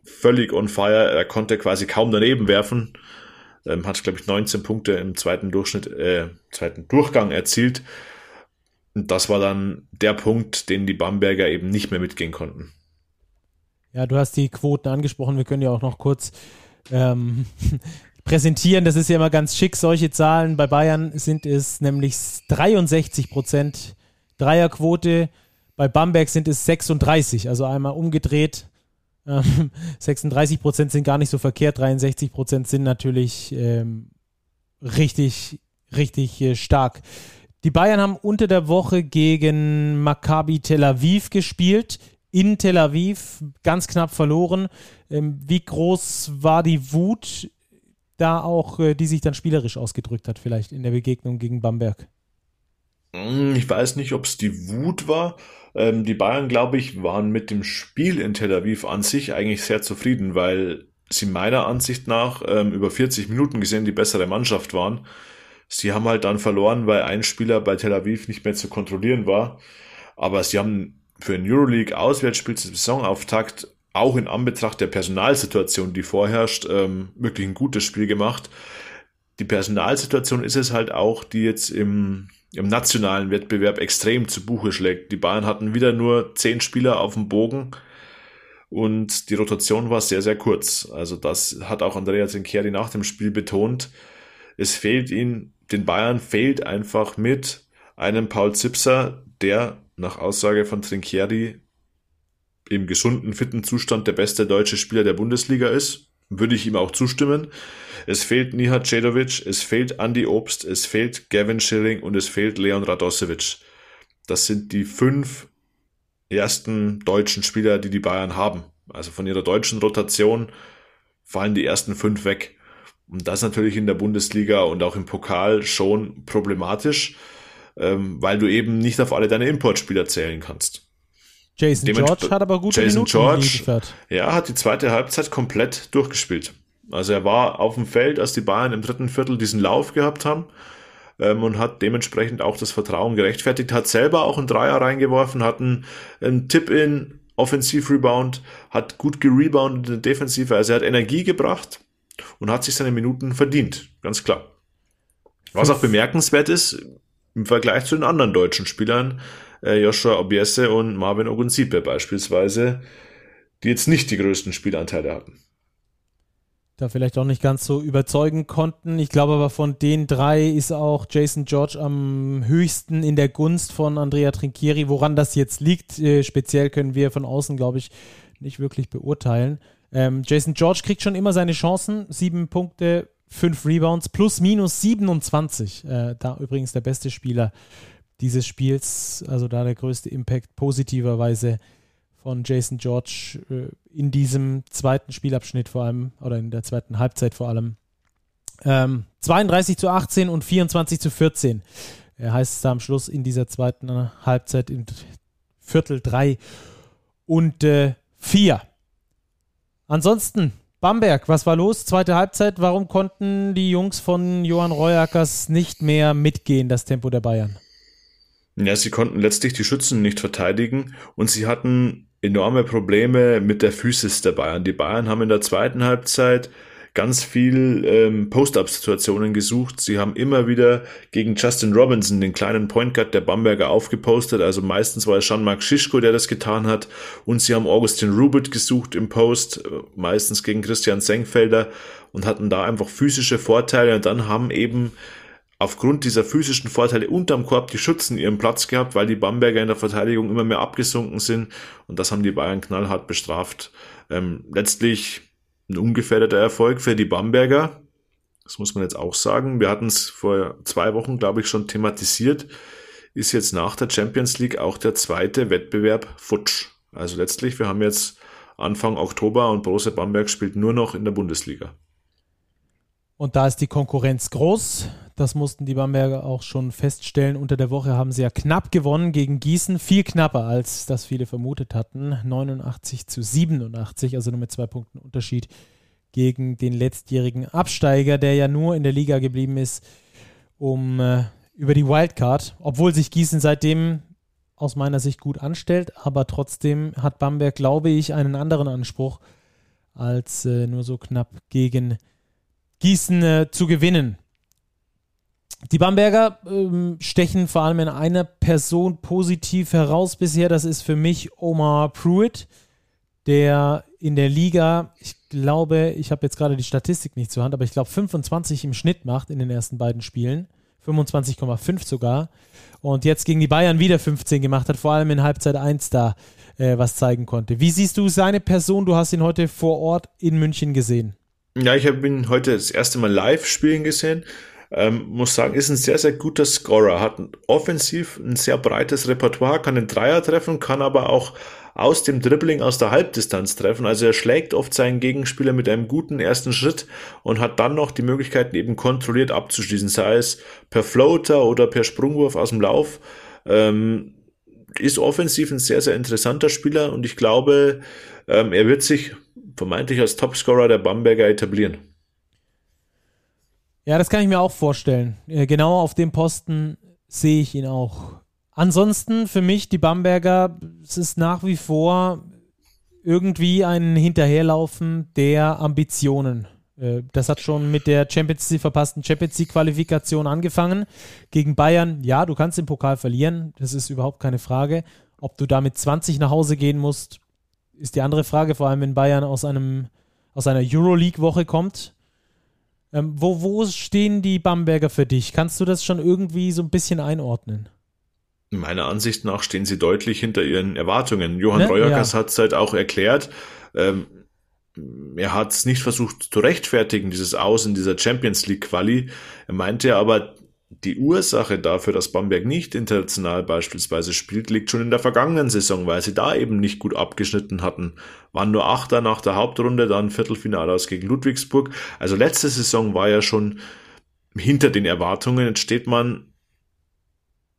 völlig on fire. Er konnte quasi kaum daneben werfen. Ähm, hat, glaube ich, 19 Punkte im zweiten Durchschnitt, äh, zweiten Durchgang erzielt. Und das war dann der Punkt, den die Bamberger eben nicht mehr mitgehen konnten. Ja, du hast die Quoten angesprochen. Wir können ja auch noch kurz ähm, präsentieren. Das ist ja immer ganz schick, solche Zahlen. Bei Bayern sind es nämlich 63 Prozent Dreierquote. Bei Bamberg sind es 36, also einmal umgedreht. 36 ähm, Prozent sind gar nicht so verkehrt, 63 Prozent sind natürlich ähm, richtig, richtig äh, stark. Die Bayern haben unter der Woche gegen Maccabi Tel Aviv gespielt. In Tel Aviv ganz knapp verloren. Ähm, wie groß war die Wut da auch, äh, die sich dann spielerisch ausgedrückt hat, vielleicht in der Begegnung gegen Bamberg? Hm, ich weiß nicht, ob es die Wut war. Ähm, die Bayern, glaube ich, waren mit dem Spiel in Tel Aviv an sich eigentlich sehr zufrieden, weil sie meiner Ansicht nach ähm, über 40 Minuten gesehen die bessere Mannschaft waren. Sie haben halt dann verloren, weil ein Spieler bei Tel Aviv nicht mehr zu kontrollieren war. Aber sie haben für ein Euroleague-Auswärtsspiel zum Saisonauftakt auch in Anbetracht der Personalsituation, die vorherrscht, ähm, wirklich ein gutes Spiel gemacht. Die Personalsituation ist es halt auch, die jetzt im, im nationalen Wettbewerb extrem zu Buche schlägt. Die Bayern hatten wieder nur zehn Spieler auf dem Bogen und die Rotation war sehr, sehr kurz. Also das hat auch Andrea Zincheri nach dem Spiel betont. Es fehlt ihnen, den Bayern fehlt einfach mit einem Paul Zipser, der nach Aussage von Trinchieri im gesunden, fitten Zustand der beste deutsche Spieler der Bundesliga ist. Würde ich ihm auch zustimmen. Es fehlt Nihat Cedovic, es fehlt Andy Obst, es fehlt Gavin Schilling und es fehlt Leon Radosevic. Das sind die fünf ersten deutschen Spieler, die die Bayern haben. Also von ihrer deutschen Rotation fallen die ersten fünf weg. Und das natürlich in der Bundesliga und auch im Pokal schon problematisch, ähm, weil du eben nicht auf alle deine Importspieler zählen kannst. Jason George hat aber gute Jason Minuten George, geliefert. Ja, hat die zweite Halbzeit komplett durchgespielt. Also er war auf dem Feld, als die Bayern im dritten Viertel diesen Lauf gehabt haben ähm, und hat dementsprechend auch das Vertrauen gerechtfertigt, hat selber auch einen Dreier reingeworfen, hat einen, einen Tip-in, Offensiv-Rebound, hat gut gereboundet in der Defensive, also er hat Energie gebracht und hat sich seine Minuten verdient, ganz klar. Was auch bemerkenswert ist, im Vergleich zu den anderen deutschen Spielern, Joshua Obiese und Marvin Ogunsipe beispielsweise, die jetzt nicht die größten Spielanteile hatten da vielleicht auch nicht ganz so überzeugen konnten. Ich glaube aber von den drei ist auch Jason George am höchsten in der Gunst von Andrea Trinchieri. Woran das jetzt liegt, äh, speziell können wir von außen, glaube ich, nicht wirklich beurteilen. Ähm, Jason George kriegt schon immer seine Chancen. Sieben Punkte, fünf Rebounds, plus minus 27. Äh, da übrigens der beste Spieler dieses Spiels, also da der größte Impact positiverweise von Jason George äh, in diesem zweiten Spielabschnitt vor allem oder in der zweiten Halbzeit vor allem. Ähm, 32 zu 18 und 24 zu 14. Er heißt es da am Schluss in dieser zweiten Halbzeit in Viertel 3 und äh, 4. Ansonsten, Bamberg, was war los? Zweite Halbzeit, warum konnten die Jungs von Johann Reuackers nicht mehr mitgehen, das Tempo der Bayern? Ja, sie konnten letztlich die Schützen nicht verteidigen und sie hatten enorme Probleme mit der Physis der Bayern. Die Bayern haben in der zweiten Halbzeit ganz viel ähm, Post-Up-Situationen gesucht. Sie haben immer wieder gegen Justin Robinson, den kleinen Point Guard der Bamberger, aufgepostet. Also meistens war es Jean-Marc Schischko, der das getan hat. Und sie haben Augustin Rubit gesucht im Post, äh, meistens gegen Christian Senkfelder und hatten da einfach physische Vorteile. Und dann haben eben aufgrund dieser physischen Vorteile unterm Korb die Schützen ihren Platz gehabt, weil die Bamberger in der Verteidigung immer mehr abgesunken sind und das haben die Bayern knallhart bestraft. Ähm, letztlich ein ungefährdeter Erfolg für die Bamberger. Das muss man jetzt auch sagen. Wir hatten es vor zwei Wochen, glaube ich, schon thematisiert. Ist jetzt nach der Champions League auch der zweite Wettbewerb futsch. Also letztlich, wir haben jetzt Anfang Oktober und Borussia Bamberg spielt nur noch in der Bundesliga. Und da ist die Konkurrenz groß. Das mussten die Bamberger auch schon feststellen. Unter der Woche haben sie ja knapp gewonnen gegen Gießen. Viel knapper, als das viele vermutet hatten. 89 zu 87, also nur mit zwei Punkten Unterschied gegen den letztjährigen Absteiger, der ja nur in der Liga geblieben ist, um äh, über die Wildcard. Obwohl sich Gießen seitdem aus meiner Sicht gut anstellt, aber trotzdem hat Bamberg, glaube ich, einen anderen Anspruch als äh, nur so knapp gegen Gießen äh, zu gewinnen. Die Bamberger ähm, stechen vor allem in einer Person positiv heraus bisher. Das ist für mich Omar Pruitt, der in der Liga, ich glaube, ich habe jetzt gerade die Statistik nicht zur Hand, aber ich glaube 25 im Schnitt macht in den ersten beiden Spielen. 25,5 sogar. Und jetzt gegen die Bayern wieder 15 gemacht hat, vor allem in Halbzeit 1 da äh, was zeigen konnte. Wie siehst du seine Person? Du hast ihn heute vor Ort in München gesehen. Ja, ich habe ihn heute das erste Mal live spielen gesehen. Ähm, muss sagen, ist ein sehr, sehr guter Scorer, hat offensiv ein sehr breites Repertoire, kann den Dreier treffen, kann aber auch aus dem Dribbling aus der Halbdistanz treffen. Also er schlägt oft seinen Gegenspieler mit einem guten ersten Schritt und hat dann noch die Möglichkeit, eben kontrolliert abzuschließen, sei es per Floater oder per Sprungwurf aus dem Lauf. Ähm, ist offensiv ein sehr, sehr interessanter Spieler und ich glaube, ähm, er wird sich vermeintlich als Topscorer der Bamberger etablieren. Ja, das kann ich mir auch vorstellen. Äh, genau auf dem Posten sehe ich ihn auch. Ansonsten für mich die Bamberger, es ist nach wie vor irgendwie ein Hinterherlaufen der Ambitionen. Äh, das hat schon mit der Champions League verpassten Champions League Qualifikation angefangen. Gegen Bayern, ja, du kannst den Pokal verlieren, das ist überhaupt keine Frage. Ob du damit 20 nach Hause gehen musst, ist die andere Frage, vor allem wenn Bayern aus einem aus einer Euroleague-Woche kommt. Ähm, wo, wo stehen die Bamberger für dich? Kannst du das schon irgendwie so ein bisschen einordnen? Meiner Ansicht nach stehen sie deutlich hinter ihren Erwartungen. Johann ne? Reuerkers ja. hat es halt auch erklärt. Ähm, er hat es nicht versucht zu rechtfertigen, dieses Aus in dieser Champions League Quali. Er meinte aber, die Ursache dafür, dass Bamberg nicht international beispielsweise spielt, liegt schon in der vergangenen Saison, weil sie da eben nicht gut abgeschnitten hatten. Waren nur Achter nach der Hauptrunde, dann Viertelfinale aus gegen Ludwigsburg. Also letzte Saison war ja schon hinter den Erwartungen. Jetzt steht man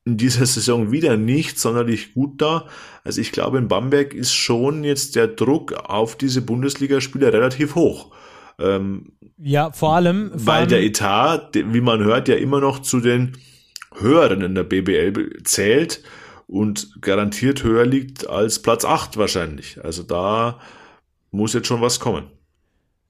in dieser Saison wieder nicht sonderlich gut da. Also ich glaube, in Bamberg ist schon jetzt der Druck auf diese Bundesligaspieler relativ hoch. Ähm, ja, vor allem. Vor weil allem, der Etat, wie man hört, ja immer noch zu den höheren in der BBL zählt und garantiert höher liegt als Platz 8 wahrscheinlich. Also da muss jetzt schon was kommen.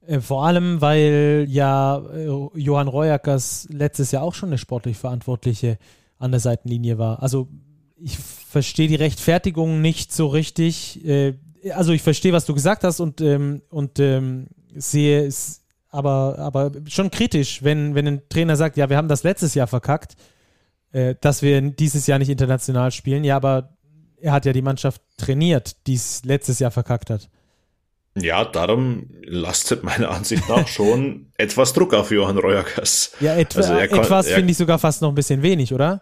Äh, vor allem, weil ja äh, Johann Reuerkers letztes Jahr auch schon eine sportlich Verantwortliche an der Seitenlinie war. Also ich verstehe die Rechtfertigung nicht so richtig. Äh, also ich verstehe, was du gesagt hast und, ähm, und ähm, sehe es aber, aber schon kritisch, wenn, wenn ein Trainer sagt, ja, wir haben das letztes Jahr verkackt, äh, dass wir dieses Jahr nicht international spielen. Ja, aber er hat ja die Mannschaft trainiert, die es letztes Jahr verkackt hat. Ja, darum lastet meiner Ansicht nach schon etwas Druck auf Johann Reuerkers. Ja, etwa, also etwas finde ich sogar fast noch ein bisschen wenig, oder?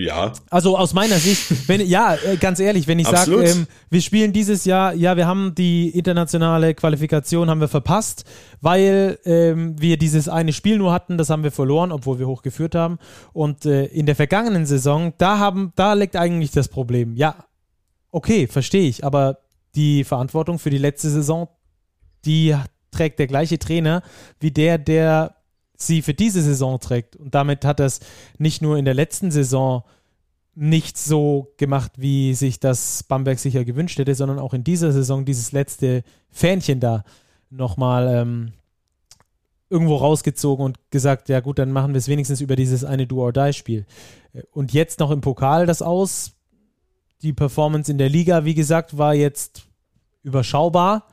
Ja. Also aus meiner Sicht, wenn ja, äh, ganz ehrlich, wenn ich sage, ähm, wir spielen dieses Jahr, ja, wir haben die internationale Qualifikation haben wir verpasst, weil ähm, wir dieses eine Spiel nur hatten, das haben wir verloren, obwohl wir hochgeführt haben. Und äh, in der vergangenen Saison, da haben, da liegt eigentlich das Problem. Ja, okay, verstehe ich, aber die Verantwortung für die letzte Saison, die trägt der gleiche Trainer wie der, der sie für diese Saison trägt. Und damit hat es nicht nur in der letzten Saison nicht so gemacht, wie sich das Bamberg sicher gewünscht hätte, sondern auch in dieser Saison dieses letzte Fähnchen da nochmal ähm, irgendwo rausgezogen und gesagt, ja gut, dann machen wir es wenigstens über dieses eine Do-or-Die-Spiel. Und jetzt noch im Pokal das aus. Die Performance in der Liga, wie gesagt, war jetzt überschaubar.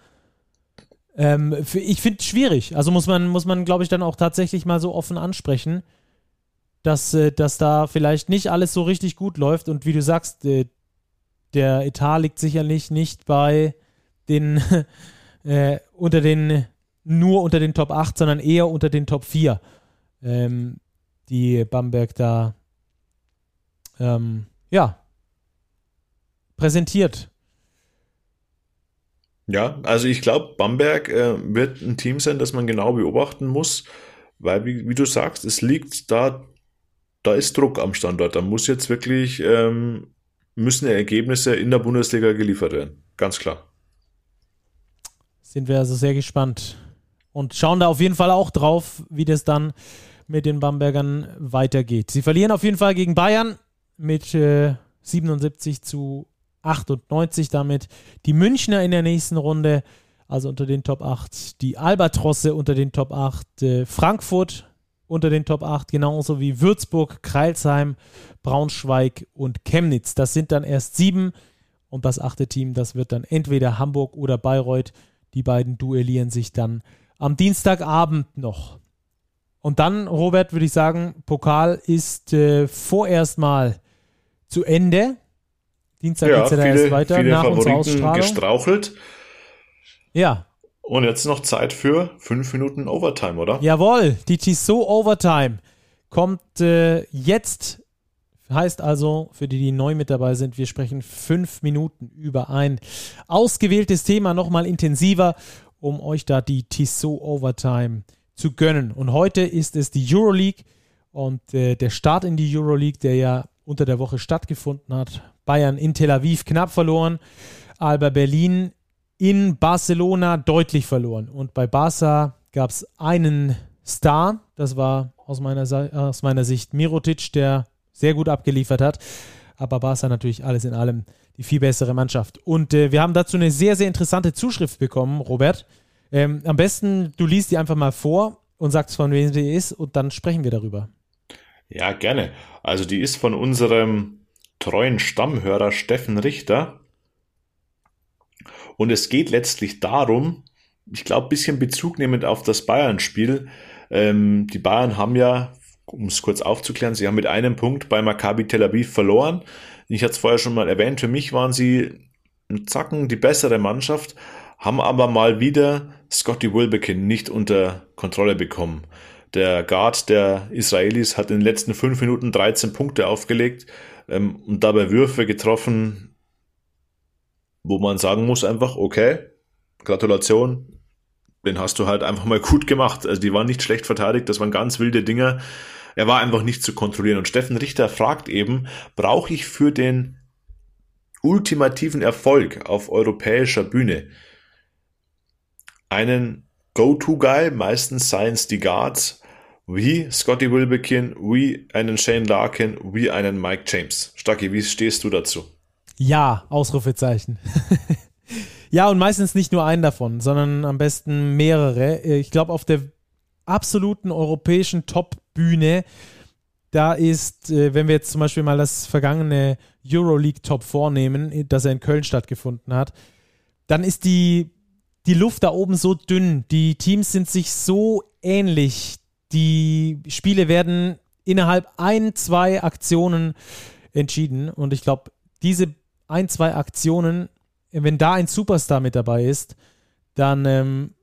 Ähm, für, ich finde es schwierig. Also muss man, muss man, glaube ich, dann auch tatsächlich mal so offen ansprechen, dass, äh, dass da vielleicht nicht alles so richtig gut läuft. Und wie du sagst, äh, der Etat liegt sicherlich nicht bei den äh, unter den nur unter den Top 8, sondern eher unter den Top 4, ähm, die Bamberg da ähm, ja präsentiert. Ja, also ich glaube, Bamberg äh, wird ein Team sein, das man genau beobachten muss, weil, wie, wie, du sagst, es liegt da, da ist Druck am Standort. Da muss jetzt wirklich, ähm, müssen Ergebnisse in der Bundesliga geliefert werden. Ganz klar. Sind wir also sehr gespannt und schauen da auf jeden Fall auch drauf, wie das dann mit den Bambergern weitergeht. Sie verlieren auf jeden Fall gegen Bayern mit äh, 77 zu 98 damit. Die Münchner in der nächsten Runde, also unter den Top 8. Die Albatrosse unter den Top 8. Äh, Frankfurt unter den Top 8, genauso wie Würzburg, Kreilsheim, Braunschweig und Chemnitz. Das sind dann erst sieben. Und das achte Team, das wird dann entweder Hamburg oder Bayreuth. Die beiden duellieren sich dann am Dienstagabend noch. Und dann, Robert, würde ich sagen, Pokal ist äh, vorerst mal zu Ende. Dienstag ja, geht es ja viele, erst weiter viele nach Favoriten unserer Ausstrahlung. gestrauchelt. Ja. Und jetzt noch Zeit für fünf Minuten Overtime, oder? Jawohl, die Tissot Overtime kommt äh, jetzt Heißt also, für die, die neu mit dabei sind, wir sprechen fünf Minuten über ein ausgewähltes Thema nochmal intensiver, um euch da die Tissot Overtime zu gönnen. Und heute ist es die Euroleague und äh, der Start in die Euroleague, der ja unter der Woche stattgefunden hat. Bayern in Tel Aviv knapp verloren, Alba Berlin in Barcelona deutlich verloren. Und bei Barca gab es einen Star, das war aus meiner, aus meiner Sicht Mirotic, der sehr gut abgeliefert hat. Aber Barca natürlich alles in allem die viel bessere Mannschaft. Und äh, wir haben dazu eine sehr, sehr interessante Zuschrift bekommen, Robert. Ähm, am besten, du liest die einfach mal vor und sagst, von wem sie ist und dann sprechen wir darüber. Ja, gerne. Also die ist von unserem treuen Stammhörer Steffen Richter. Und es geht letztlich darum, ich glaube, ein bisschen Bezug nehmend auf das Bayern-Spiel. Ähm, die Bayern haben ja, um es kurz aufzuklären, sie haben mit einem Punkt bei Maccabi Tel Aviv verloren. Ich hatte es vorher schon mal erwähnt, für mich waren sie ein Zacken die bessere Mannschaft, haben aber mal wieder Scotty Wilbekin nicht unter Kontrolle bekommen. Der Guard der Israelis hat in den letzten fünf Minuten 13 Punkte aufgelegt ähm, und dabei Würfe getroffen, wo man sagen muss einfach, okay, Gratulation, den hast du halt einfach mal gut gemacht. Also die waren nicht schlecht verteidigt, das waren ganz wilde Dinger. Er war einfach nicht zu kontrollieren. Und Steffen Richter fragt eben, brauche ich für den ultimativen Erfolg auf europäischer Bühne einen Go-To-Guy, meistens seien es die Guards, wie Scotty Wilbekin, wie einen Shane Larkin, wie einen Mike James. Stacki, wie stehst du dazu? Ja, Ausrufezeichen. ja, und meistens nicht nur einen davon, sondern am besten mehrere. Ich glaube, auf der absoluten europäischen Top-Bühne, da ist, äh, wenn wir jetzt zum Beispiel mal das vergangene Euroleague Top vornehmen, das er in Köln stattgefunden hat, dann ist die, die Luft da oben so dünn. Die Teams sind sich so ähnlich. Die Spiele werden innerhalb ein, zwei Aktionen entschieden. Und ich glaube, diese ein, zwei Aktionen, wenn da ein Superstar mit dabei ist, dann, ähm,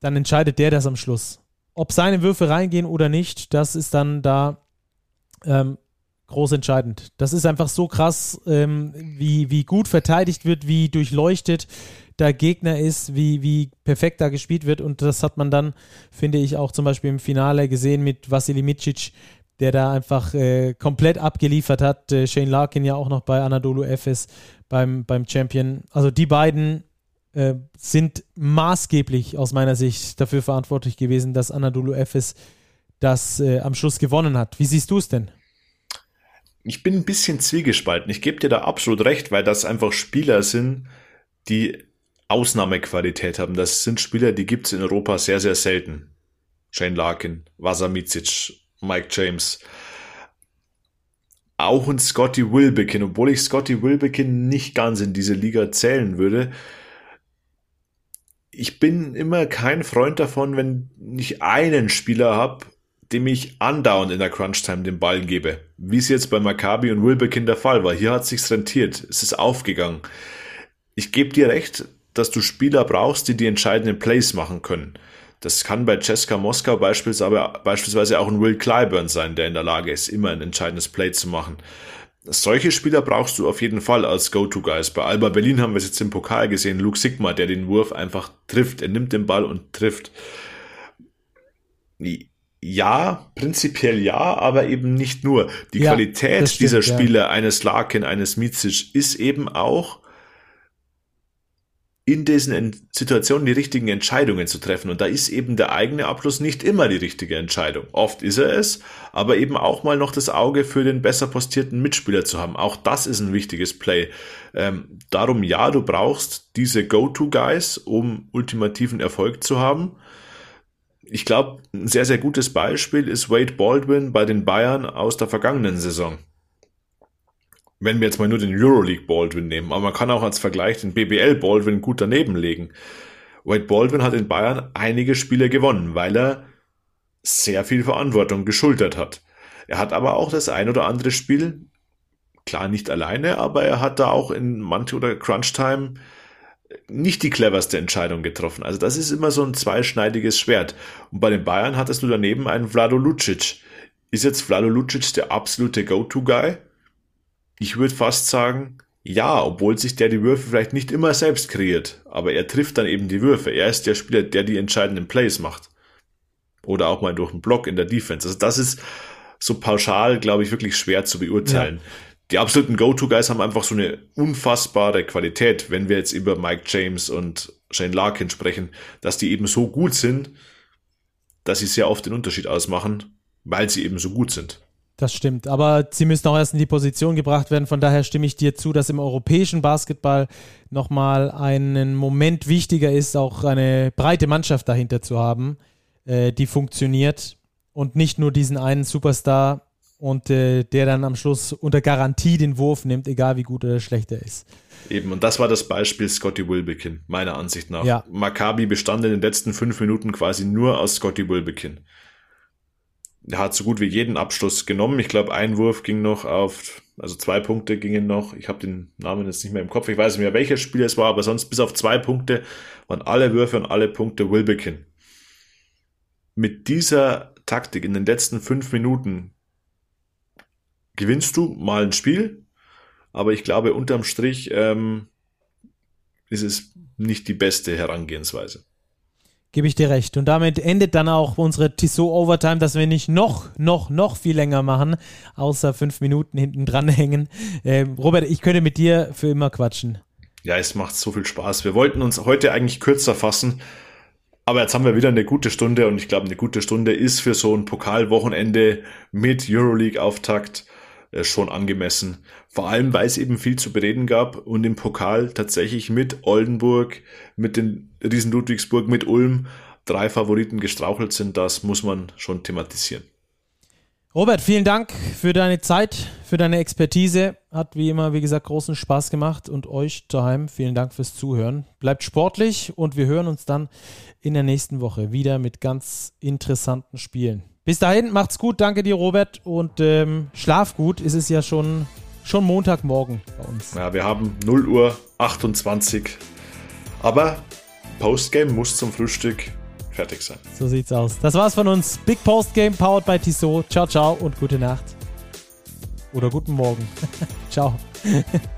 dann entscheidet der das am Schluss. Ob seine Würfe reingehen oder nicht, das ist dann da ähm, groß entscheidend. Das ist einfach so krass, ähm, wie, wie gut verteidigt wird, wie durchleuchtet der Gegner ist, wie, wie perfekt da gespielt wird. Und das hat man dann, finde ich, auch zum Beispiel im Finale gesehen mit Vasili Micic, der da einfach äh, komplett abgeliefert hat. Äh, Shane Larkin ja auch noch bei Anadolu Efes beim, beim Champion. Also die beiden äh, sind maßgeblich aus meiner Sicht dafür verantwortlich gewesen, dass Anadolu Efes das äh, am Schluss gewonnen hat. Wie siehst du es denn? Ich bin ein bisschen zwiegespalten. Ich gebe dir da absolut recht, weil das einfach Spieler sind, die Ausnahmequalität haben. Das sind Spieler, die gibt es in Europa sehr, sehr selten. Shane Larkin, Vasamicic, Mike James. Auch ein Scotty Wilbekin, obwohl ich Scotty Wilbekin nicht ganz in diese Liga zählen würde. Ich bin immer kein Freund davon, wenn ich einen Spieler habe, dem ich andauernd in der Crunch-Time den Ball gebe. Wie es jetzt bei Maccabi und Wilbekin der Fall war. Hier hat es sich rentiert. Es ist aufgegangen. Ich gebe dir recht, dass du Spieler brauchst, die die entscheidenden Plays machen können. Das kann bei Ceska Moskau beispielsweise auch ein Will Clyburn sein, der in der Lage ist, immer ein entscheidendes Play zu machen. Solche Spieler brauchst du auf jeden Fall als Go-To-Guys. Bei Alba Berlin haben wir es jetzt im Pokal gesehen, Luke Sigma, der den Wurf einfach trifft. Er nimmt den Ball und trifft. Ja, prinzipiell ja, aber eben nicht nur. Die ja, Qualität stimmt, dieser Spieler, ja. eines Larkin, eines Mizic, ist eben auch, in diesen Situationen die richtigen Entscheidungen zu treffen. Und da ist eben der eigene Abschluss nicht immer die richtige Entscheidung. Oft ist er es, aber eben auch mal noch das Auge für den besser postierten Mitspieler zu haben. Auch das ist ein wichtiges Play. Ähm, darum ja, du brauchst diese Go-To-Guys, um ultimativen Erfolg zu haben. Ich glaube, ein sehr, sehr gutes Beispiel ist Wade Baldwin bei den Bayern aus der vergangenen Saison wenn wir jetzt mal nur den Euroleague Baldwin nehmen, aber man kann auch als Vergleich den BBL Baldwin gut daneben legen. Wade Baldwin hat in Bayern einige Spiele gewonnen, weil er sehr viel Verantwortung geschultert hat. Er hat aber auch das ein oder andere Spiel, klar nicht alleine, aber er hat da auch in manche oder Crunch Time nicht die cleverste Entscheidung getroffen. Also das ist immer so ein zweischneidiges Schwert. Und bei den Bayern hattest du daneben einen Vlado Lucic. Ist jetzt Vlado Lucic der absolute Go-To-Guy? Ich würde fast sagen, ja, obwohl sich der die Würfe vielleicht nicht immer selbst kreiert, aber er trifft dann eben die Würfe. Er ist der Spieler, der die entscheidenden Plays macht. Oder auch mal durch einen Block in der Defense. Also das ist so pauschal, glaube ich, wirklich schwer zu beurteilen. Ja. Die absoluten Go-To-Guys haben einfach so eine unfassbare Qualität, wenn wir jetzt über Mike James und Shane Larkin sprechen, dass die eben so gut sind, dass sie sehr oft den Unterschied ausmachen, weil sie eben so gut sind. Das stimmt, aber sie müssen auch erst in die Position gebracht werden. Von daher stimme ich dir zu, dass im europäischen Basketball nochmal einen Moment wichtiger ist, auch eine breite Mannschaft dahinter zu haben, äh, die funktioniert und nicht nur diesen einen Superstar und äh, der dann am Schluss unter Garantie den Wurf nimmt, egal wie gut oder schlecht er ist. Eben, und das war das Beispiel Scotty Wilbekin, meiner Ansicht nach. Ja. Maccabi bestand in den letzten fünf Minuten quasi nur aus Scotty Wilbekin er hat so gut wie jeden Abschluss genommen. Ich glaube, ein Wurf ging noch auf, also zwei Punkte gingen noch. Ich habe den Namen jetzt nicht mehr im Kopf. Ich weiß nicht mehr, welches Spiel es war, aber sonst bis auf zwei Punkte waren alle Würfe und alle Punkte Wilbekin. Mit dieser Taktik in den letzten fünf Minuten gewinnst du mal ein Spiel, aber ich glaube, unterm Strich ähm, ist es nicht die beste Herangehensweise. Gebe ich dir recht. Und damit endet dann auch unsere Tissot Overtime, dass wir nicht noch, noch, noch viel länger machen, außer fünf Minuten hinten dran hängen. Äh, Robert, ich könnte mit dir für immer quatschen. Ja, es macht so viel Spaß. Wir wollten uns heute eigentlich kürzer fassen, aber jetzt haben wir wieder eine gute Stunde und ich glaube, eine gute Stunde ist für so ein Pokalwochenende mit Euroleague-Auftakt schon angemessen. Vor allem, weil es eben viel zu bereden gab und im Pokal tatsächlich mit Oldenburg, mit den Riesen Ludwigsburg, mit Ulm drei Favoriten gestrauchelt sind. Das muss man schon thematisieren. Robert, vielen Dank für deine Zeit, für deine Expertise. Hat wie immer, wie gesagt, großen Spaß gemacht und euch daheim vielen Dank fürs Zuhören. Bleibt sportlich und wir hören uns dann in der nächsten Woche wieder mit ganz interessanten Spielen. Bis dahin, macht's gut. Danke dir, Robert. Und ähm, schlaf gut. Es ist ja schon, schon Montagmorgen bei uns. Ja, wir haben 0 Uhr 28. Aber Postgame muss zum Frühstück fertig sein. So sieht's aus. Das war's von uns. Big Postgame powered by Tissot. Ciao, ciao und gute Nacht. Oder guten Morgen. ciao.